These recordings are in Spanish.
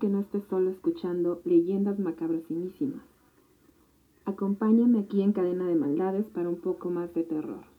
Que no estés solo escuchando leyendas macabrosísimas. Acompáñame aquí en Cadena de Maldades para un poco más de terror.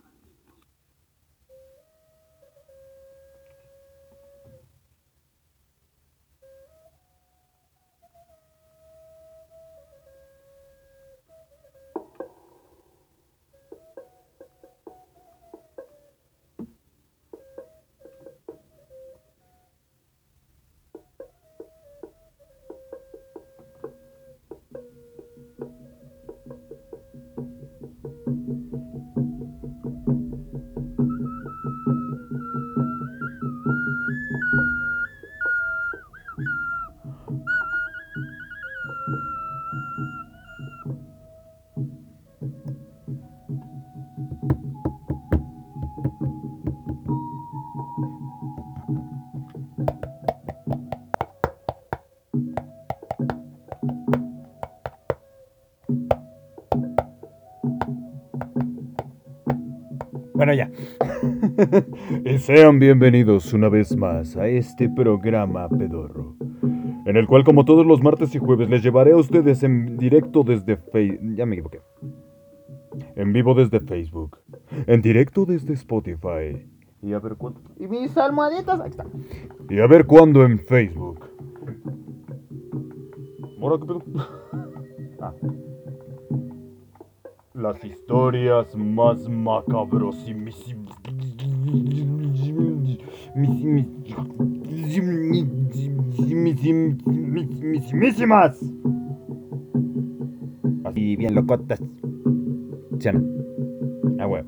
Bueno, ya. y sean bienvenidos una vez más a este programa pedorro. En el cual, como todos los martes y jueves, les llevaré a ustedes en directo desde Facebook. Ya me equivoqué. En vivo desde Facebook. En directo desde Spotify. Y a ver cuándo. Y mis almohaditas, ahí está. Y a ver cuándo en Facebook. ¿Ahora qué pedo? Ah. Las historias más macabros y mis... Así bien locotas. ¿Sí? Ah, bueno.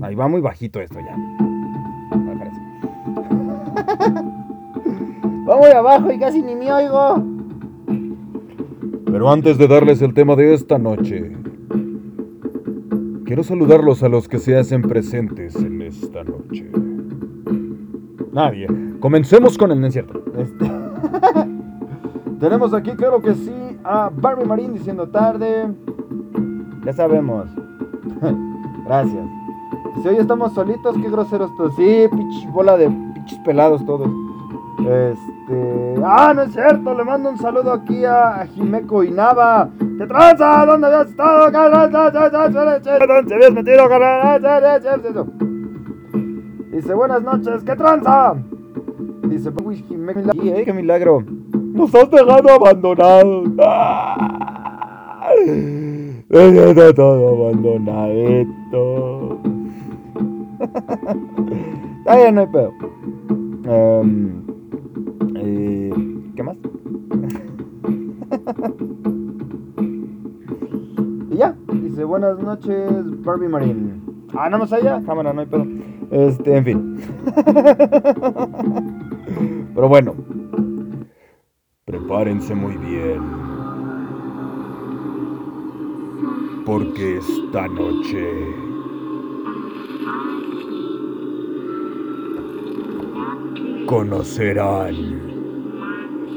Ahí va muy bajito esto ya. Va muy abajo y casi ni me oigo. Pero antes de darles el tema de esta noche, quiero saludarlos a los que se hacen presentes en esta noche. Nadie. Comencemos con el no. Este- Tenemos aquí, claro que sí, a Barbie Marín diciendo tarde. Ya sabemos. Gracias. Si hoy estamos solitos, qué groseros todos. Sí, bola de pinches pelados todos. Este. ¡Ah, no es cierto! Le mando un saludo aquí a, a Jimeco Inaba. ¿Qué tranza? ¿Dónde habías estado? ¿Dónde habías metido? Dice, buenas noches, ¿qué tranza? Dice, uy, Jimeco Inaba. Eh, qué milagro. Nos has dejado abandonados. Está todo abandonadito. No hay pedo. Em, eh, ¿Qué más? y ya, dice buenas noches, Barbie Marine. Ah, nada más allá, cámara, no hay pedo. Este, en fin. Pero bueno, prepárense muy bien. Porque esta noche conocerán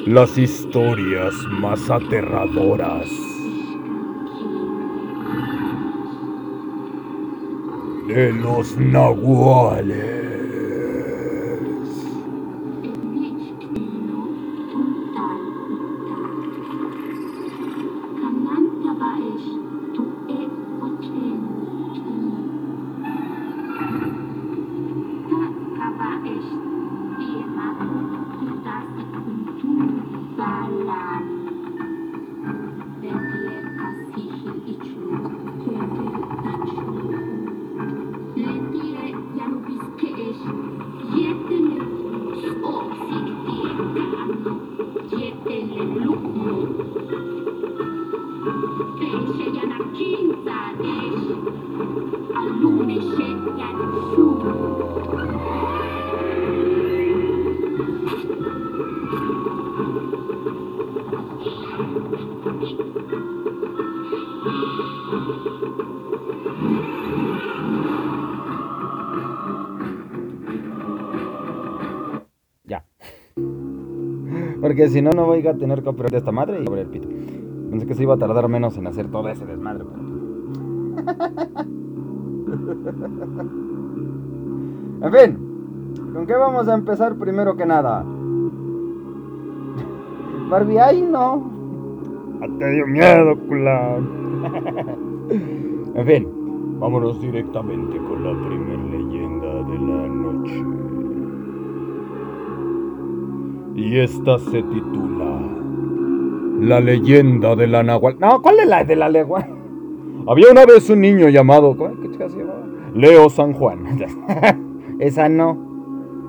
las historias más aterradoras de los nahuales. Ya. Porque si no, no voy a tener copyright de esta madre y abrir el pito. Pensé que se iba a tardar menos en hacer todo ese desmadre, pero... En fin. ¿Con qué vamos a empezar primero que nada? Barbie, ay no. Ah, Te dio miedo, culón. en fin, vámonos directamente con la primer leyenda de la noche. Y esta se titula La leyenda de la Nahual. No, ¿cuál es la de la legua? Había una vez un niño llamado ¿cómo? ¿qué se llamaba? Leo San Juan. Esa no.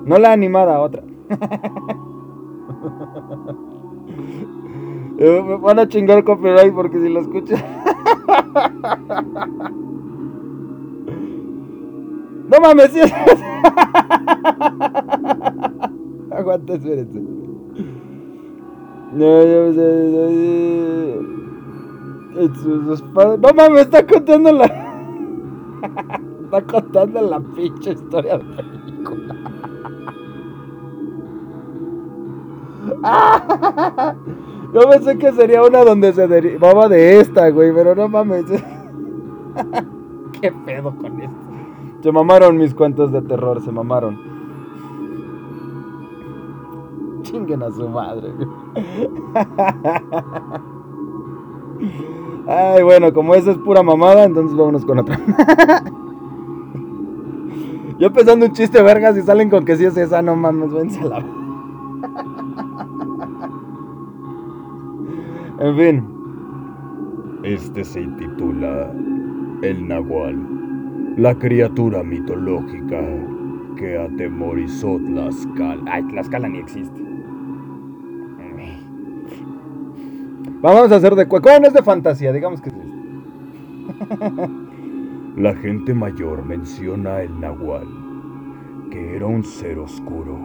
No la animada, otra. Eh, Me van a chingar copyright porque si lo escuchas. No mames, sí es- Aguanta, espérense. No, yo No mames, está contando la. Está contando la pinche historia de película. Yo pensé que sería una donde se derivaba de esta, güey, pero no mames. ¿Qué pedo con esto? Se mamaron mis cuentos de terror, se mamaron. Chinguen a su madre. Ay, bueno, como esa es pura mamada, entonces vámonos con otra. Yo pensando un chiste vergas y salen con que sí es esa, no mames, vence la. En fin. Este se titula El Nahual, la criatura mitológica que atemorizó Tlaxcala. Ay, Tlaxcala ni existe. Vamos a hacer de cueco. No es de fantasía, digamos que existe. La gente mayor menciona el Nahual, que era un ser oscuro,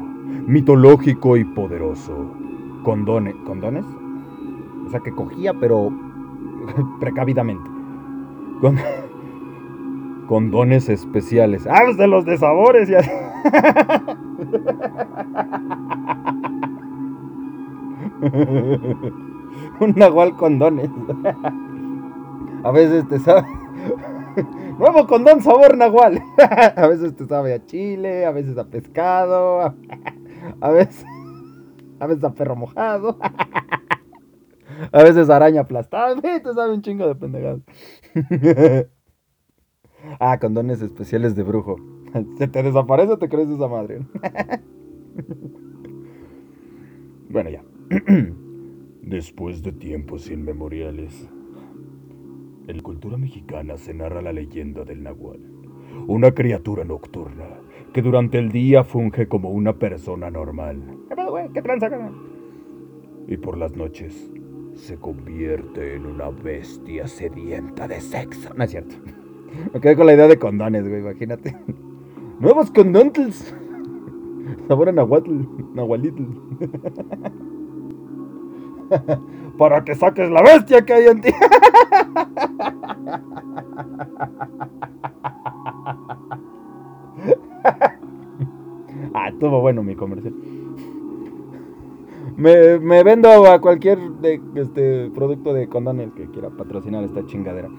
mitológico y poderoso. Condones. ¿Condones? O sea, que cogía, pero precavidamente. Con, Con dones especiales. ah, pues de los de sabores. Un nahual con dones. A veces te sabe. Nuevo condón sabor nahual. A veces te sabe a chile, a veces a pescado, a, a veces a veces a perro mojado. A veces araña aplastada. Te sabe un chingo de pendejadas. Ah, condones especiales de brujo. Se te desaparece o te crees esa madre. Bueno, ya. Después de tiempos inmemoriales, en la cultura mexicana se narra la leyenda del Nahual, una criatura nocturna que durante el día funge como una persona normal ¿Qué pedo, güey? ¿Qué tranza, y por las noches se convierte en una bestia sedienta de sexo. No es cierto. Me quedé con la idea de condones, güey, imagínate. Nuevos condones. Sabor a nahuatl. Nahualitl. Para que saques la bestia que hay en ti. ah, estuvo bueno mi comercial. Me, me vendo a cualquier de, este, producto de condones que quiera patrocinar esta chingadera.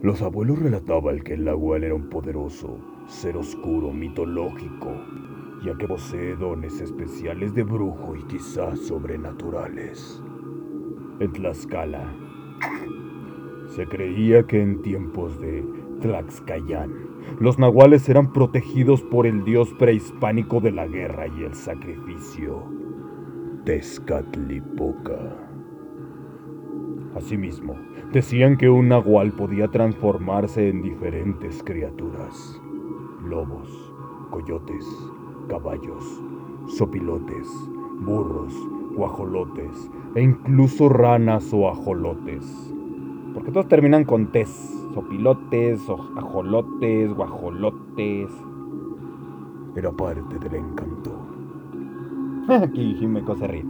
Los abuelos relataban que el Nahual era un poderoso ser oscuro mitológico, ya que posee dones especiales de brujo y quizás sobrenaturales. En Tlaxcala, se creía que en tiempos de Tlaxcayán, los nahuales eran protegidos por el dios prehispánico de la guerra y el sacrificio, Tezcatlipoca. Asimismo, decían que un nahual podía transformarse en diferentes criaturas: lobos, coyotes, caballos, sopilotes, burros, guajolotes e incluso ranas o ajolotes. Porque todos terminan con tes. Sopilotes, ajolotes, guajolotes. Era parte del encanto. Aquí Jimeco se ríe.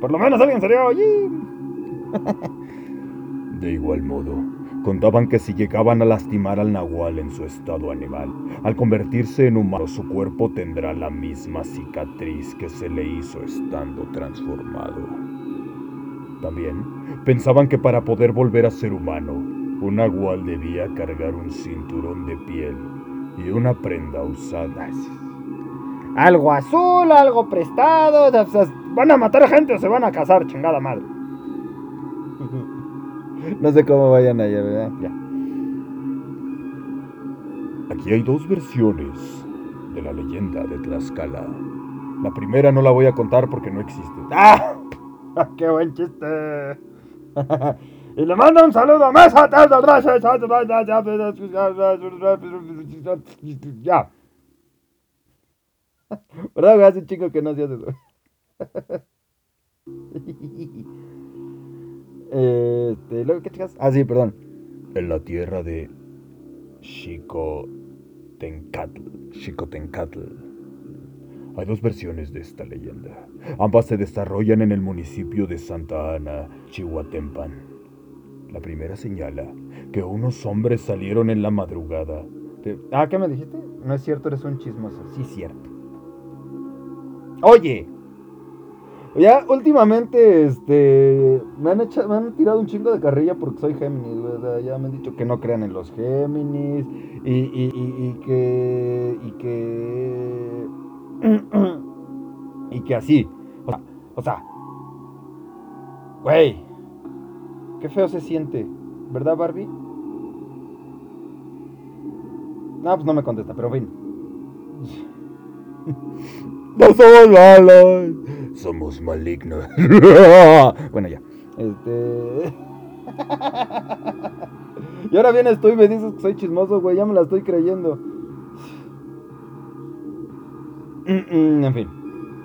Por lo menos alguien. ¡yee! De igual modo, contaban que si llegaban a lastimar al nahual en su estado animal, al convertirse en humano su cuerpo tendrá la misma cicatriz que se le hizo estando transformado. También pensaban que para poder volver a ser humano, un nahual debía cargar un cinturón de piel y una prenda usada. Algo azul, algo prestado. ¿Van a matar gente o se van a casar, chingada madre? No sé cómo vayan allá, ¿verdad? Ya. Aquí hay dos versiones de la leyenda de Tlaxcala. La primera no la voy a contar porque no existe. ¡Ah! ¡Qué buen chiste! y le mando un saludo a Mesa. Ya. ¿Verdad? Hace un chico que no hacía eso. Este, ¿qué chicas? Ah, sí, perdón. En la tierra de Xicotencatl. Xicotencatl. Hay dos versiones de esta leyenda. Ambas se desarrollan en el municipio de Santa Ana, Chihuatempan. La primera señala que unos hombres salieron en la madrugada. Ah, ¿qué me dijiste? No es cierto, eres un chismoso. Sí, cierto. Oye. Ya últimamente, este, me han, hecho, me han tirado un chingo de carrilla porque soy Géminis, güey. O sea, ya me han dicho que no crean en los Géminis y, y, que, y que, y que así. O sea, o sea, güey, qué feo se siente, ¿verdad, Barbie? No, pues no me contesta, pero fin. ¡No somos malos! Somos malignos. bueno, ya. Este. y ahora vienes tú y me dices que soy chismoso, güey. Ya me la estoy creyendo. En fin.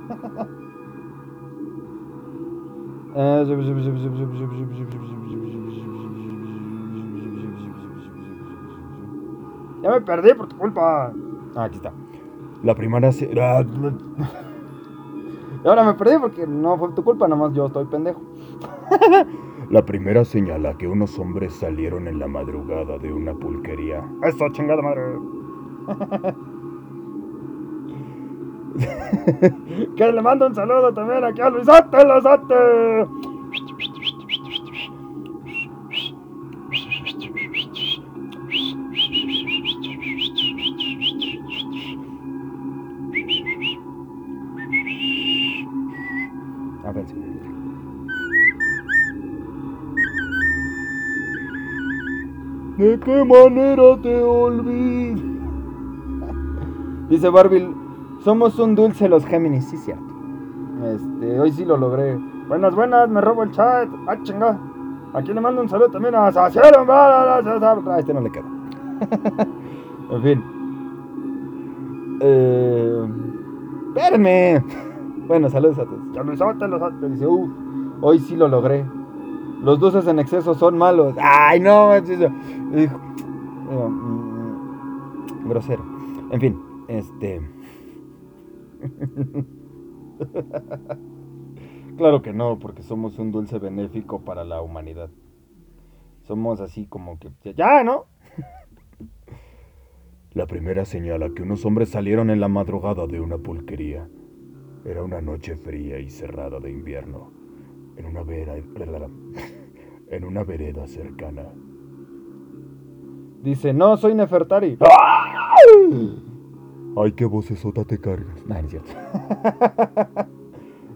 Ya me perdí por tu culpa. Ah, aquí está. La primera se... Y ahora me perdí porque no fue tu culpa, nomás yo estoy pendejo. La primera señala que unos hombres salieron en la madrugada de una pulquería. Eso, chingada madre. que le mando un saludo también aquí a Luisote, Luisote. ¿De qué manera te olvido? Dice Barbie, somos un dulce los Géminis, sí cierto. Este, hoy sí lo logré. Buenas, buenas, me robo el chat. Ah, chinga. Aquí le mando un saludo también a Saciero. A este no le queda. en fin. Eh, espérenme. Bueno, saludos a todos. Ates, los ates. Dice, "Uf, hoy sí lo logré. Los dulces en exceso son malos. Ay, no, mm, grosero. En fin, este. claro que no, porque somos un dulce benéfico para la humanidad. Somos así como que. Ya, ¿no? La primera señala que unos hombres salieron en la madrugada de una pulquería. Era una noche fría y cerrada de invierno. En una vera... En una vereda cercana. Dice, no, soy Nefertari. Ay, qué vocesota te cargas. No, no es cierto.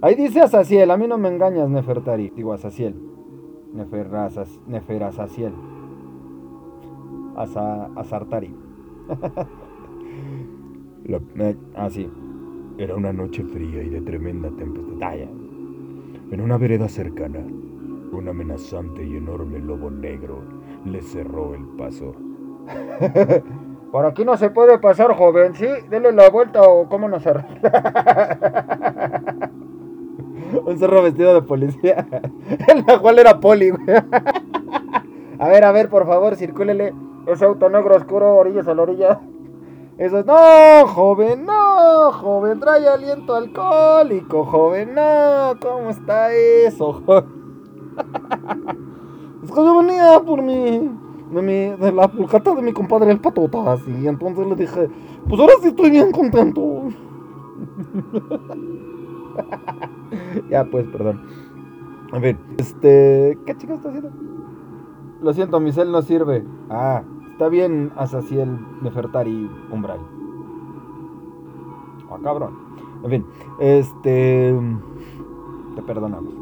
Ahí dice Azaciel, a mí no me engañas, Nefertari. Digo, Azaciel. Neferazas, Neferazaciel. Asa, Azartari. La- ah, sí. Era una noche fría y de tremenda tempestad. En una vereda cercana, un amenazante y enorme lobo negro le cerró el paso. Por aquí no se puede pasar, joven. Sí, dele la vuelta o cómo nos arregla. Un zorro vestido de policía. El cual era poli, güey. A ver, a ver, por favor, circúlele. Ese auto negro oscuro, orillas a la orilla. Eso es. No, joven, no, joven. Trae aliento alcohólico, joven. No, ¿cómo está eso? Es que yo venía por mi. De, mi, de la pulcata de mi compadre el patotas. Y entonces le dije, pues ahora sí estoy bien contento. ya, pues, perdón. En fin, este. ¿Qué chica está haciendo? Lo siento, mi cel no sirve. Ah, Está bien Asaciel, Nefertari, Umbral. Ah, cabrón. En fin, este. Te perdonamos.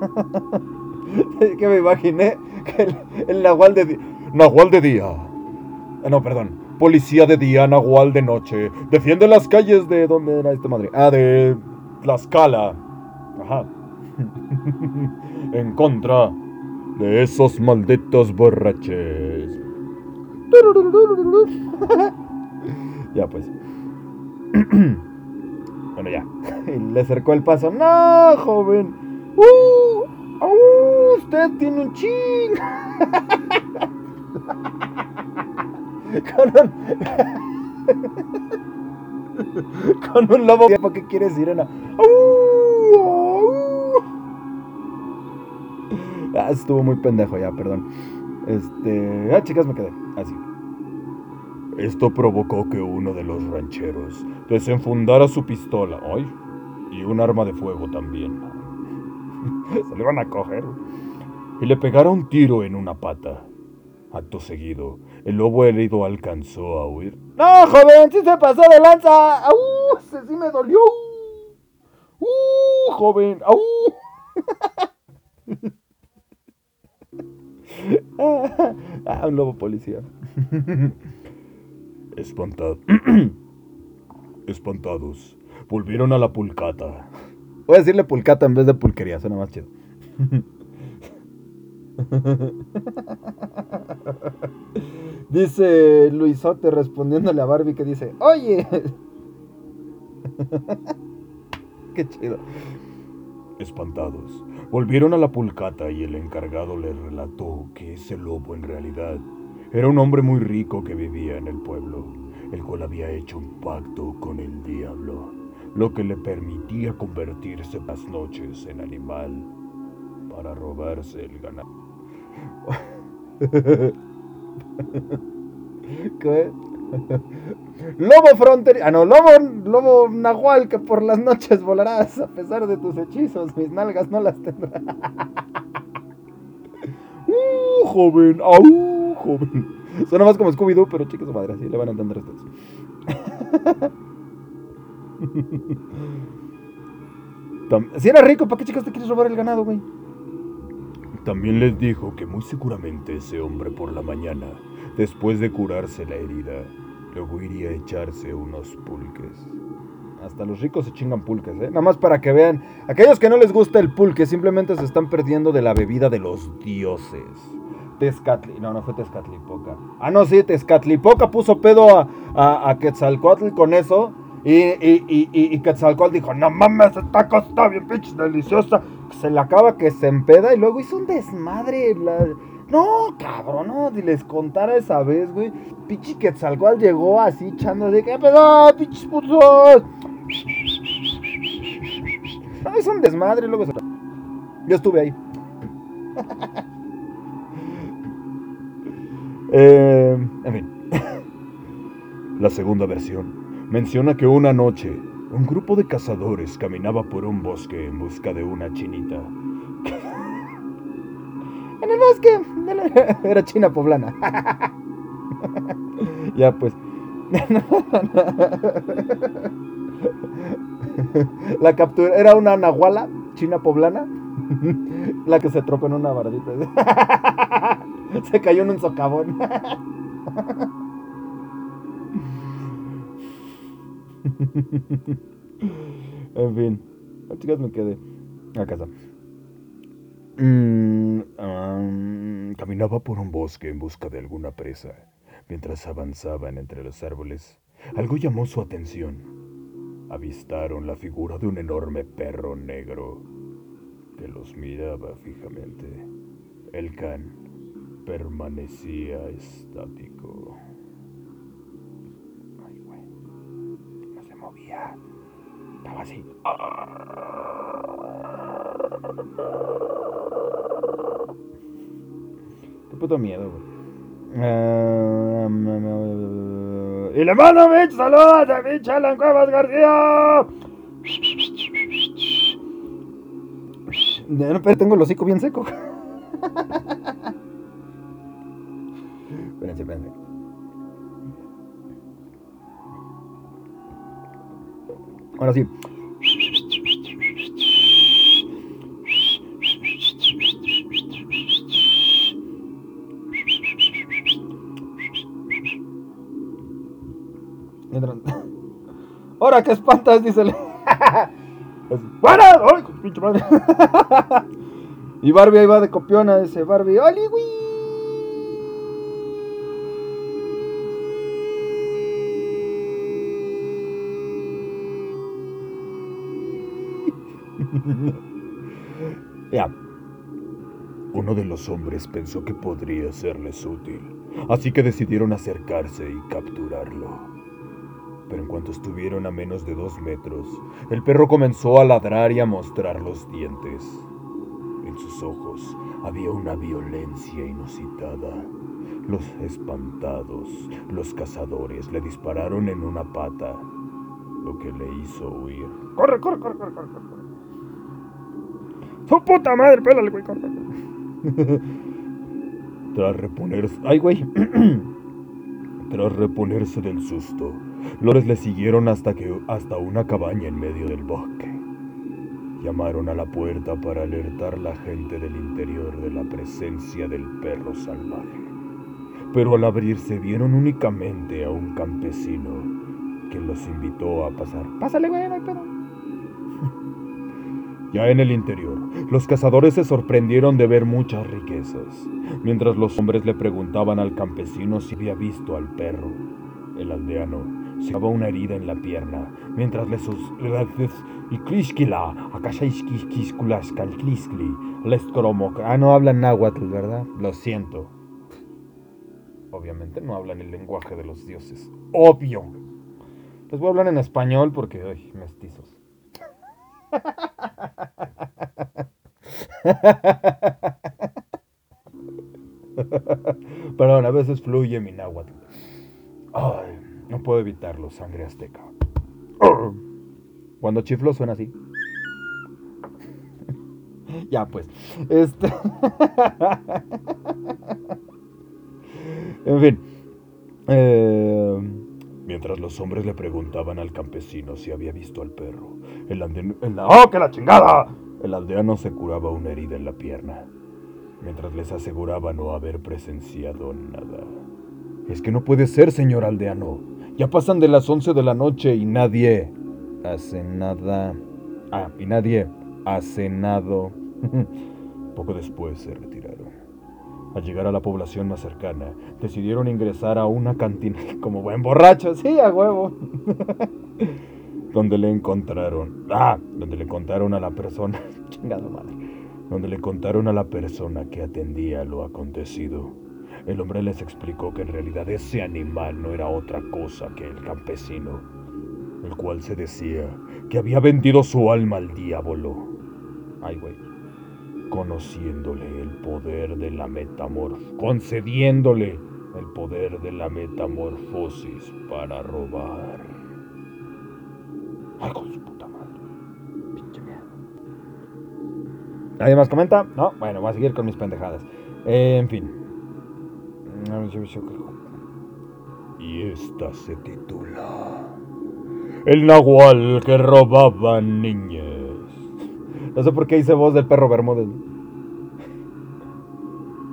que me imaginé que el, el Nahual de. Nahual de día. Ah, No, perdón. Policía de día, Nahual de noche. Defiende las calles de... ¿Dónde era esta madre? Ah, de... Tlaxcala. Ajá. en contra de esos malditos borraches. Ya pues. bueno, ya. Le acercó el paso. No, joven. ¡Uh! ¡Uh! Usted tiene un ching. Con un... Con un lobo. ¿Para qué quiere sirena? ¡Uh! ¡Uh! Ah, estuvo muy pendejo ya, perdón. Este. Ah, chicas, me quedé. Así. Esto provocó que uno de los rancheros desenfundara su pistola. ¡Ay! Y un arma de fuego también. Se le van a coger. Y le pegara un tiro en una pata. Acto seguido, el lobo herido alcanzó a huir. ¡No, joven! ¡Sí se pasó de lanza! ¡Au! ¡Se sí me dolió! ¡Uh, joven! ¡Au! ah, un lobo policía. Espantad- Espantados, volvieron a la pulcata. Voy a decirle pulcata en vez de pulquería, suena más chido. dice Luisote respondiéndole a Barbie que dice, oye. Qué chido. Espantados, volvieron a la pulcata y el encargado les relató que ese lobo en realidad era un hombre muy rico que vivía en el pueblo, el cual había hecho un pacto con el diablo, lo que le permitía convertirse las noches en animal para robarse el ganado. ¿Qué? Lobo fronterizo. Ah, no, lobo, lobo nahual que por las noches volarás. A pesar de tus hechizos, mis nalgas no las tendrás. ¡Uh, joven! ¡Au, joven! Suena más como Scooby-Doo, pero chicos su madre, así le van a entender ustedes. Si era rico, ¿para qué chicos te quieres robar el ganado, güey? También les dijo que muy seguramente ese hombre por la mañana, después de curarse la herida, luego iría a echarse unos pulques. Hasta los ricos se chingan pulques, ¿eh? Nada más para que vean. Aquellos que no les gusta el pulque simplemente se están perdiendo de la bebida de los dioses. Tezcatli. No, no fue Tezcatlipoca. Ah, no, sí, Tezcatlipoca puso pedo a, a, a Quetzalcoatl con eso. Y, y, y, y, Quetzalcoatl dijo: No mames, esta cosa está bien pinche deliciosa. Se le acaba que se empeda y luego hizo un desmadre. No, cabrón, no, si les contara esa vez, güey. Pinche Quetzalcoatl llegó así echando de: ¿Qué pedo, pinches putos? No, es un desmadre, luego se... Yo estuve ahí. Eh, en fin. La segunda versión menciona que una noche un grupo de cazadores caminaba por un bosque en busca de una chinita. En el bosque. Era China poblana. ya pues. La captura era una nahuala china poblana. La que se tropó en una bardita. Se cayó en un socavón. en fin. Las chicas me quedé a casa. Mm, am, caminaba por un bosque en busca de alguna presa. Mientras avanzaban entre los árboles, algo llamó su atención. Avistaron la figura de un enorme perro negro que los miraba fijamente. El can permanecía estático. Estaba así. Qué puto miedo, güey. Ah, y le mando bitch, saludos a bitch Alan Cuevas García. No, pero tengo el hocico bien seco. espérense, espérense. Ahora sí. ¡Ahora qué espantas! Dice el... ¡Ay, pinche madre! y Barbie ahí va de copiona, dice Barbie. ¡Oli, güey! Uno de los hombres pensó que podría serles útil, así que decidieron acercarse y capturarlo. Pero en cuanto estuvieron a menos de dos metros, el perro comenzó a ladrar y a mostrar los dientes. En sus ojos había una violencia inusitada. Los espantados, los cazadores, le dispararon en una pata, lo que le hizo huir. ¡Corre, corre, corre, corre, corre! corre. ¡Su puta madre! ¡Pélale, güey! ¡Corre! Tras reponerse... ¡Ay, güey! Tras reponerse del susto, Lores le siguieron hasta, que, hasta una cabaña en medio del bosque. Llamaron a la puerta para alertar la gente del interior de la presencia del perro salvaje. Pero al abrirse vieron únicamente a un campesino que los invitó a pasar. ¡Pásale, güey! ¡No hay pedo! Ya en el interior, los cazadores se sorprendieron de ver muchas riquezas, mientras los hombres le preguntaban al campesino si había visto al perro. El aldeano se llevaba una herida en la pierna, mientras le sus... les. Ah, no hablan náhuatl, ¿verdad? Lo siento. Obviamente no hablan el lenguaje de los dioses. Obvio. Les voy a hablar en español porque, ay, mestizos. Perdón, a veces fluye mi náhuatl. Ay, no puedo evitarlo, sangre azteca. Cuando chiflo suena así. ya, pues. Este. en fin. Eh, Mientras los hombres le preguntaban al campesino si había visto al perro, el aldeano... ¡Oh, que la chingada! El aldeano se curaba una herida en la pierna, mientras les aseguraba no haber presenciado nada. Es que no puede ser, señor aldeano. Ya pasan de las 11 de la noche y nadie hace nada. Ah, y nadie ha cenado. Poco después se retiraron. Al llegar a la población más cercana, decidieron ingresar a una cantina como buen borracho, sí, a huevo. donde le encontraron, ah, donde le contaron a la persona, chingado madre, donde le contaron a la persona que atendía lo acontecido. El hombre les explicó que en realidad ese animal no era otra cosa que el campesino, el cual se decía que había vendido su alma al diablo. Ay, güey conociéndole el poder de la metamorfosis, concediéndole el poder de la metamorfosis para robar. Ay, con su puta madre. Pinche mierda. ¿Nadie más comenta? No, bueno, voy a seguir con mis pendejadas. Eh, en fin. Y esta se titula El Nahual que robaba niñas. No sé por qué hice voz del perro Bermúdez.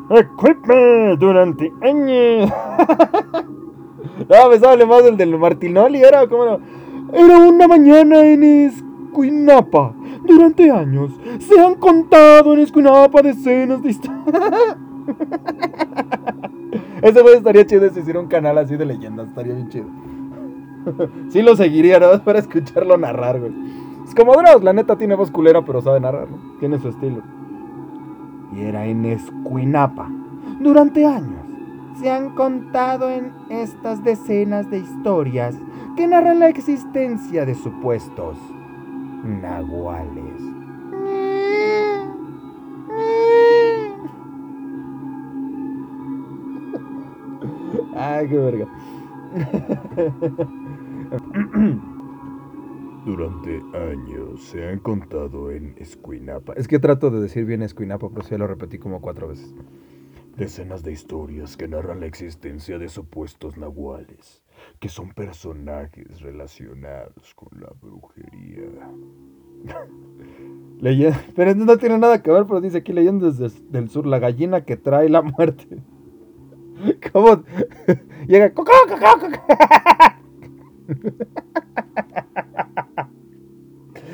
Equipme durante años. no, me sale más el del Martinoli. Era. Era, una mañana en Escuinapa. Durante años se han contado en Escuinapa decenas de historias. Ese güey estaría chido si hiciera un canal así de leyendas. Estaría bien chido. sí lo seguiría, ¿no? Para escucharlo narrar, güey. Es como Dross, la neta tiene voz culera, pero sabe narrar, ¿no? Tiene su estilo. Y era en Escuinapa. Durante años se han contado en estas decenas de historias que narran la existencia de supuestos nahuales. Ay, qué verga. Durante años se han contado en Escuinapa. Es que trato de decir bien Escuinapa, pero ya lo repetí como cuatro veces. Decenas de historias que narran la existencia de supuestos nahuales, que son personajes relacionados con la brujería. Leyenda, pero no tiene nada que ver, pero dice aquí leyendas desde del sur, la gallina que trae la muerte. ¿Cómo? Llega. ¡Cocó, cocó, cocó!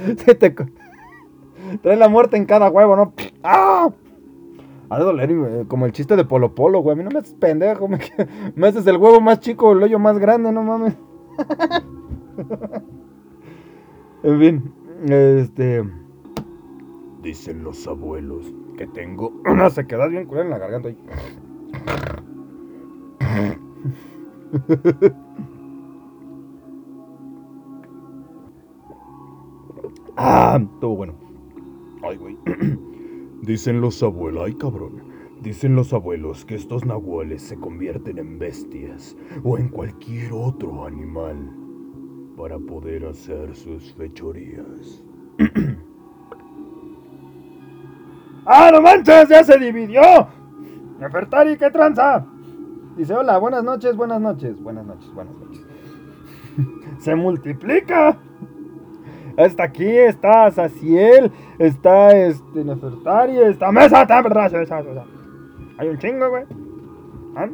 Se te Trae la muerte en cada huevo, ¿no? ¡Ah! Ha de doler, como el chiste de Polo Polo, güey. A mí no me haces pendejo, me, me haces el huevo más chico, el hoyo más grande, no mames. en fin, este. Dicen los abuelos Que tengo una sequedad bien culera en la garganta. ah, estuvo bueno. Ay, güey. Dicen los abuelos, ay cabrón. Dicen los abuelos que estos nahuales se convierten en bestias o en cualquier otro animal para poder hacer sus fechorías. ¡Ah, no manches! ¡Ya se dividió! Nefertari, ¿qué tranza? Dice, hola, buenas noches, buenas noches, buenas noches, buenas noches. ¡Se multiplica! Está aquí, está Saciel, está este Nefertari, está Mesa, está verdad. Hay un chingo, güey. ¿Ah?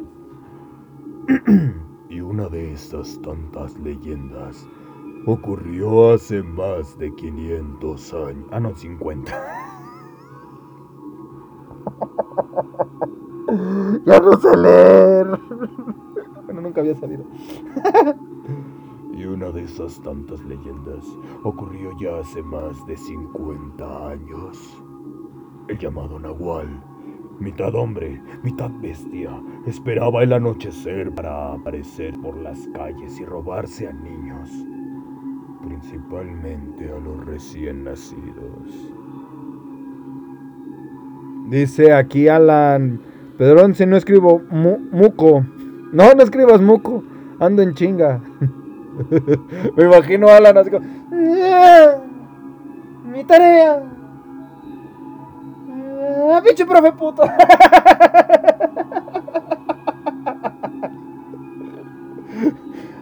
Y una de estas tantas leyendas ocurrió hace más de 500 años. Ah, no, 50. ya no sé leer. bueno, nunca había salido. Una de esas tantas leyendas ocurrió ya hace más de 50 años. El llamado Nahual, mitad hombre, mitad bestia, esperaba el anochecer para aparecer por las calles y robarse a niños, principalmente a los recién nacidos. Dice aquí Alan Pedrón, si no escribo mu- muco. No, no escribas muco. Ando en chinga. Me imagino a Alan así como. "Ah, Mi tarea. Ah, pinche profe puto.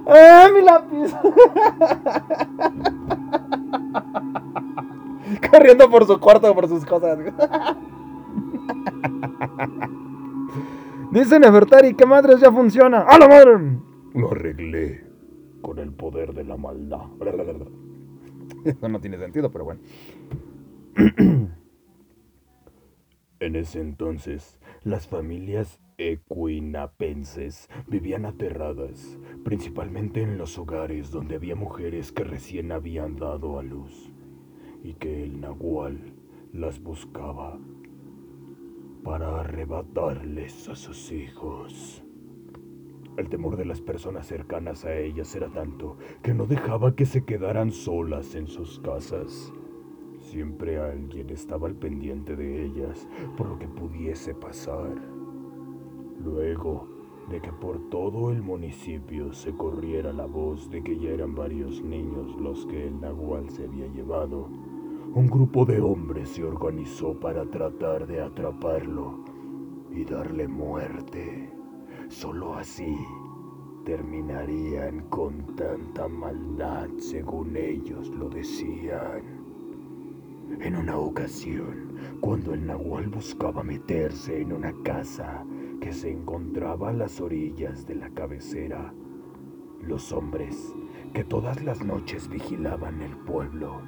Ah, mi lápiz. Corriendo por su cuarto, por sus cosas. Dice Nefertari, ¿qué madres ya funciona? ¡A la madre! Lo arreglé con el poder de la maldad. Eso no tiene sentido, pero bueno. En ese entonces, las familias equinapenses vivían aterradas, principalmente en los hogares donde había mujeres que recién habían dado a luz y que el nahual las buscaba para arrebatarles a sus hijos. El temor de las personas cercanas a ellas era tanto que no dejaba que se quedaran solas en sus casas. Siempre alguien estaba al pendiente de ellas por lo que pudiese pasar. Luego de que por todo el municipio se corriera la voz de que ya eran varios niños los que el nahual se había llevado, un grupo de hombres se organizó para tratar de atraparlo y darle muerte. Solo así terminarían con tanta maldad según ellos lo decían. En una ocasión, cuando el nahual buscaba meterse en una casa que se encontraba a las orillas de la cabecera, los hombres que todas las noches vigilaban el pueblo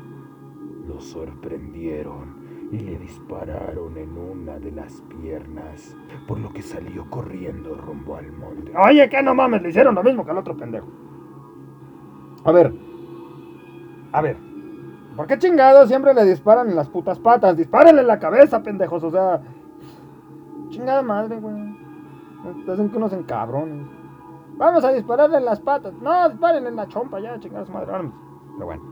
lo sorprendieron y le dispararon en una de las piernas, por lo que salió corriendo rumbo al monte. Oye, que no mames, le hicieron lo mismo que al otro pendejo. A ver. A ver. ¿Por qué chingados siempre le disparan en las putas patas? Dispárenle en la cabeza, pendejos. O sea. Chingada madre, güey. Hacen que unos encabrones. Vamos a dispararle en las patas. No, dispárenle en la chompa ya, chingada su madre. Pero bueno.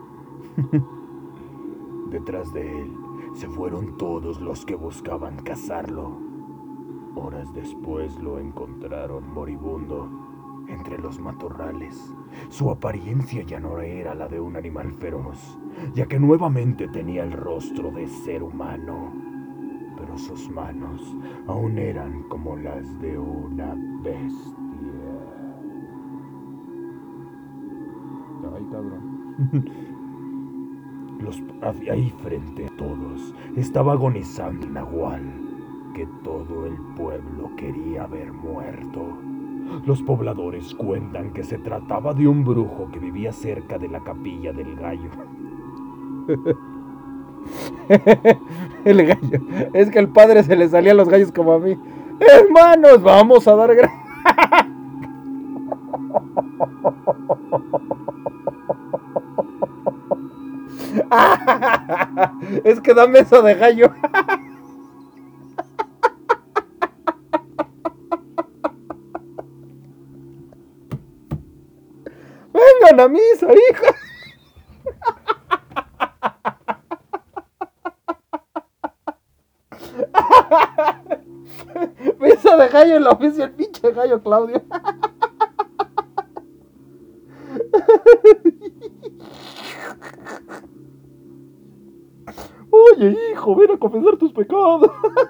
Detrás de él se fueron todos los que buscaban cazarlo. Horas después lo encontraron moribundo entre los matorrales. Su apariencia ya no era la de un animal feroz, ya que nuevamente tenía el rostro de ser humano. Pero sus manos aún eran como las de una bestia. Ay, cabrón. Los, ahí frente a todos estaba agonizando Nahual, que todo el pueblo quería ver muerto. Los pobladores cuentan que se trataba de un brujo que vivía cerca de la capilla del gallo. el gallo. Es que al padre se le salían los gallos como a mí. Hermanos, vamos a dar gracias. es que dame eso de gallo. Vengan a misa, hija. Misa de gallo en la oficina, el pinche gallo Claudio. Oye, hijo, ven a confesar tus pecados.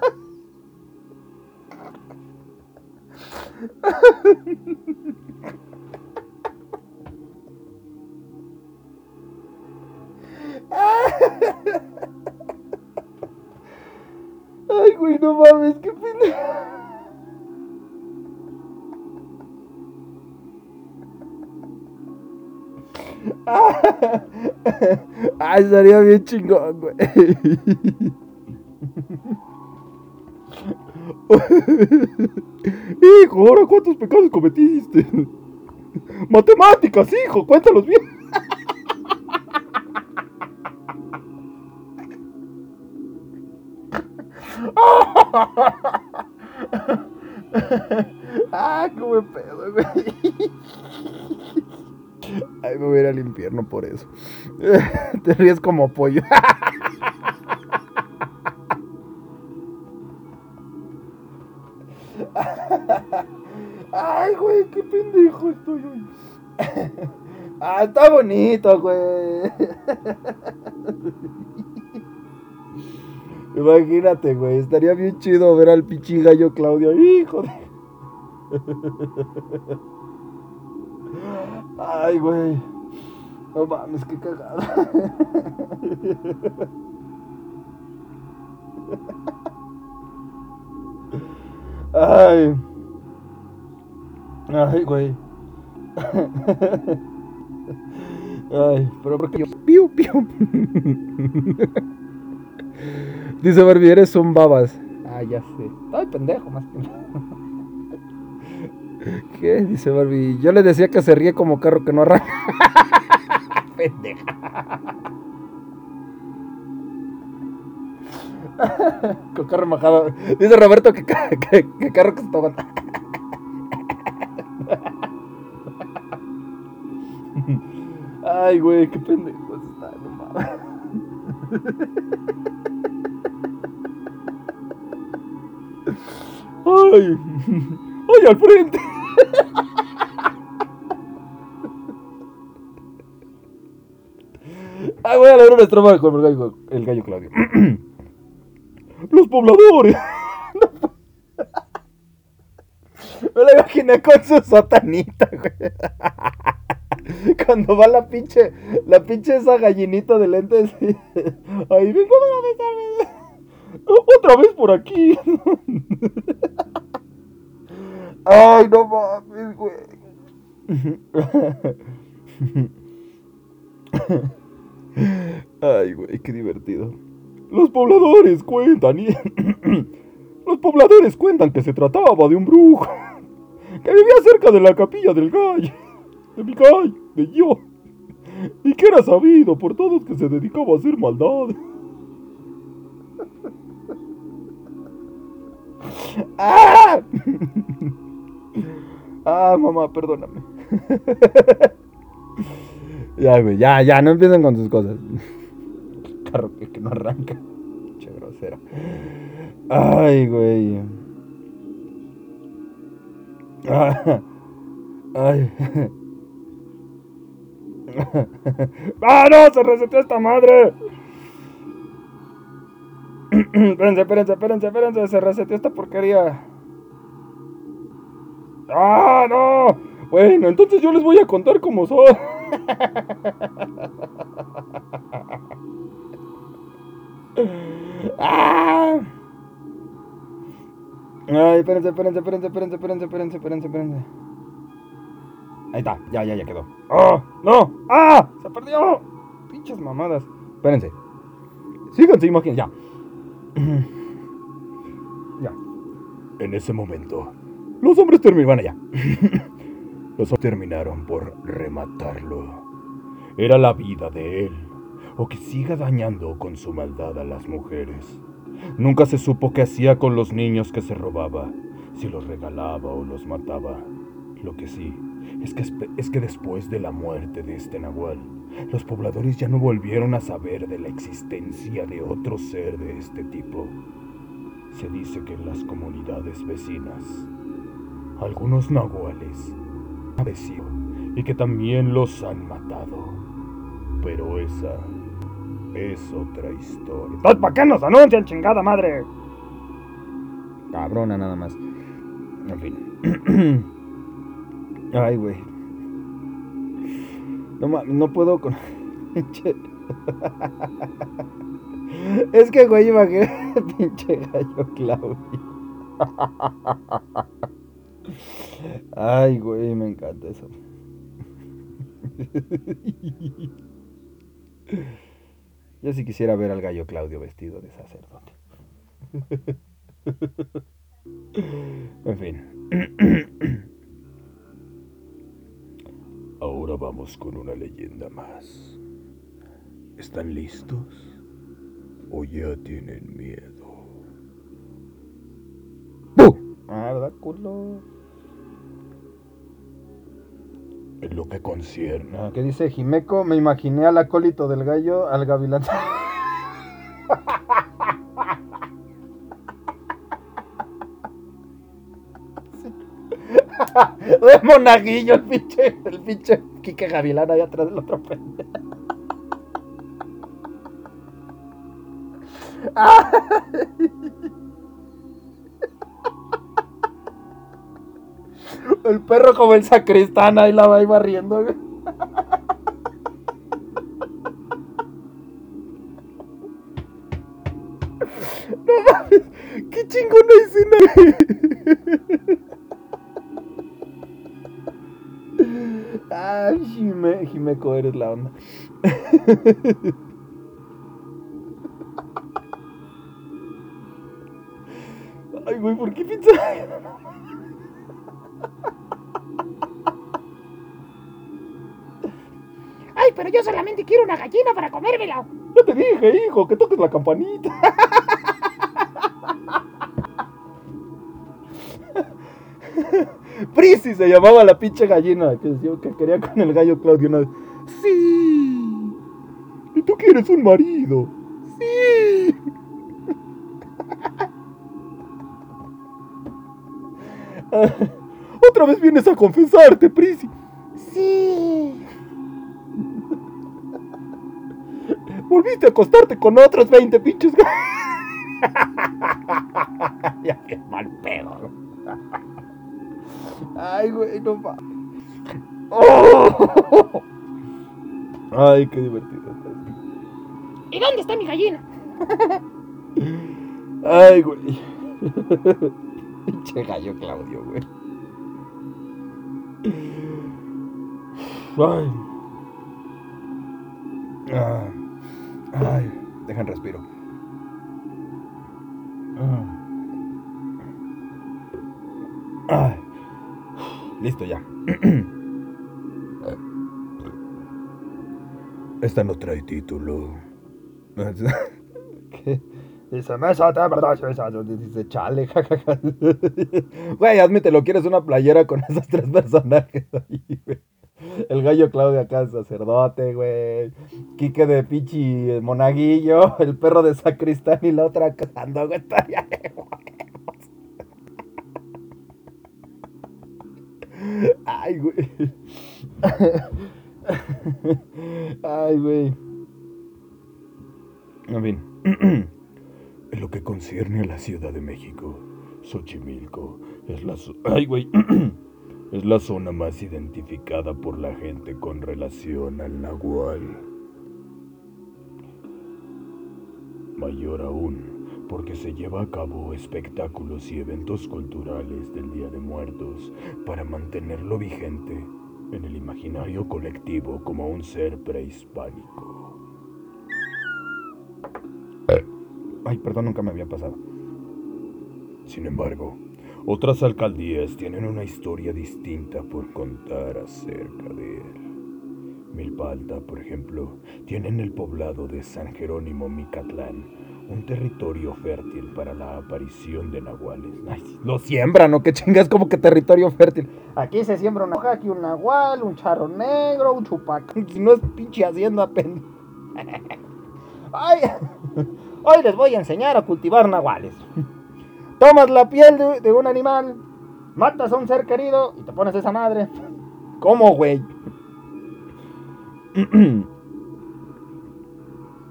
estaría bien chingón, güey. hijo, ahora cuántos pecados cometiste. Matemáticas, hijo, cuéntalos bien. ah, qué buen pedo, güey. Ay, me voy a ir al infierno por eso. Te ríes como pollo. Ay, güey, qué pendejo estoy hoy. Ah, está bonito, güey. Imagínate, güey. Estaría bien chido ver al pichi gallo Claudio. Hijo de. Ay, güey. No mames, qué cagada. Ay. Ay, güey. Ay, pero porque yo. Piu, piu. Dice Barbie, eres un babas. Ah, ya sé. Ay, pendejo, más que ¿Qué? Dice Barbie. Yo le decía que se ríe como carro que no arranca. Pendeja. Con carro majado. Dice Roberto que, que, que carro que se toma. Ay, güey, qué pendejo está, no. Ay, ay, al frente. Voy a leer con el gallo, el Claudio. Los pobladores. Me la imaginé con su sotanita, güey. Cuando va la pinche, la pinche esa gallinita de lentes. Ay, vengo. Otra vez por aquí. Ay, no mames, güey. Ay, güey, qué divertido. Los pobladores cuentan. Los pobladores cuentan que se trataba de un brujo que vivía cerca de la capilla del gallo, de mi gallo, de yo, y que era sabido por todos que se dedicaba a hacer maldad. ¡Ah! ah, mamá, perdóname. ya, güey, ya, ya, no empiecen con sus cosas. Carro que, no arranca. Che grosera. Ay, güey. Ay. ¡Ah, no! ¡Se reseteó esta madre! espérense, espérense, espérense, espérense. Se reseteó esta porquería. ¡Ah, no! Bueno, entonces yo les voy a contar cómo son. ¡Ah! Ay, espérense, espérense, espérense, espérense, espérense, espérense, espérense, espérense. Ahí está, ya, ya, ya quedó. ¡Oh! ¡No! ¡Ah! ¡Se perdió! Pinches mamadas. Espérense. Síganse, imaginen, ya. Ya. En ese momento, los hombres terminaron ya. los terminaron por rematarlo. Era la vida de él, o que siga dañando con su maldad a las mujeres. Nunca se supo qué hacía con los niños que se robaba, si los regalaba o los mataba. Lo que sí es que, es que después de la muerte de este nahual, los pobladores ya no volvieron a saber de la existencia de otro ser de este tipo. Se dice que en las comunidades vecinas, algunos nahuales y que también los han matado. Pero esa es otra historia. ¿para qué nos anuncian, chingada madre? Cabrona nada más. En fin. Ay, güey. No, no puedo con... es que, güey, imagínate pinche gallo Claudio. Ay, güey, me encanta eso. Yo sí quisiera ver al gallo Claudio vestido de sacerdote. en fin. Ahora vamos con una leyenda más. ¿Están listos? ¿O ya tienen miedo? ¡Bum! Ah, ¿verdad, culo? En lo que concierne. ¿Qué dice Jimeco? Me imaginé al acólito del gallo, al gavilán. De monaguillo el pinche, el pinche Quique Gavilán ahí atrás del otro pendejo. El perro como el sacristán ahí la va ahí barriendo. güey. No mames, qué chingona escena. Ay, Jime, Jimeco, eres la onda. Ay, güey, ¿por qué pizza? Pero yo solamente quiero una gallina para comérmela. Ya te dije, hijo, que toques la campanita. Prisi se llamaba la pinche gallina que decía que quería con el gallo Claudio una vez. Sí. ¿Y tú quieres un marido? Sí. Otra vez vienes a confesarte, Prisi. Sí. Volviste a acostarte con otros 20 pinches ya qué mal pedo. Ay, güey, no mames. ¡Oh! Ay, qué divertido. ¿Y dónde está mi gallina? Ay, güey. Pinche gallo Claudio, güey. Ay. Ah. Ay, dejan respiro. Ah. Listo ya. Esta no trae título. ¿Qué? Dice, verdad, dice, chale, jajaja. Güey, admítelo, ¿quieres una playera con esos tres personajes ahí, güey? El gallo Claudio acá, sacerdote, güey. Quique de Pichi Monaguillo. El perro de Sacristán y la otra cantando, güey. Estaría de. Ay, güey. Ay, güey. En fin. En lo que concierne a la Ciudad de México, Xochimilco es la... Ay, güey. Es la zona más identificada por la gente con relación al nahual. Mayor aún, porque se lleva a cabo espectáculos y eventos culturales del Día de Muertos para mantenerlo vigente en el imaginario colectivo como un ser prehispánico. Ay, perdón, nunca me había pasado. Sin embargo, otras alcaldías tienen una historia distinta por contar acerca de él. Milpalta, por ejemplo, tiene en el poblado de San Jerónimo Micatlán un territorio fértil para la aparición de nahuales. Ay, lo siembran, ¿no? Que chingas como que territorio fértil. Aquí se siembra una hoja, aquí un nahual, un charro negro, un chupac. No es pinche hacienda, pen. Ay, hoy les voy a enseñar a cultivar nahuales. Tomas la piel de, un animal, matas a un ser querido y te pones esa madre. ¿Cómo, güey?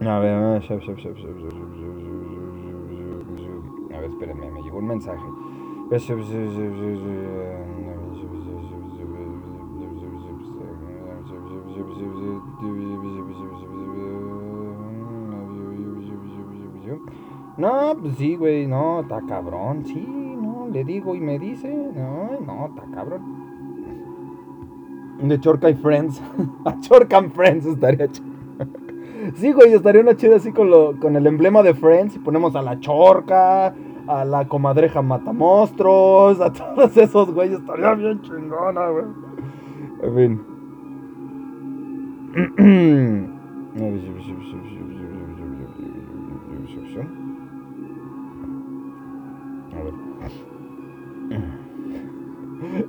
A ver, a ver, espérenme, me llegó un mensaje. No, pues sí, güey, no, está cabrón, sí, no, le digo y me dice, no, no, está cabrón. De Chorca y Friends, a Chorca and Friends estaría chido. Sí, güey, estaría una chida así con, lo, con el emblema de Friends y ponemos a la Chorca, a la comadreja Matamonstruos, a todos esos güeyes, estaría bien chingona, güey. En fin.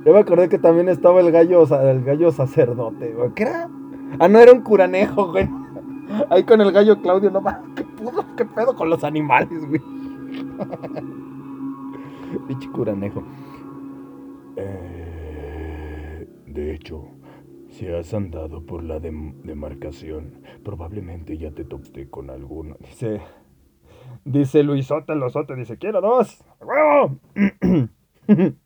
Ya me acordé que también estaba el gallo, el gallo sacerdote, güey. ¿Qué era? Ah, no, era un curanejo, güey. Ahí con el gallo Claudio, no mames, qué pudo, qué pedo con los animales, güey. Pinche curanejo. Eh, de hecho, si has andado por la dem- demarcación, probablemente ya te topé con alguno. Dice, dice Luisote Losote, dice, quiero dos. ¡A ¡Huevo!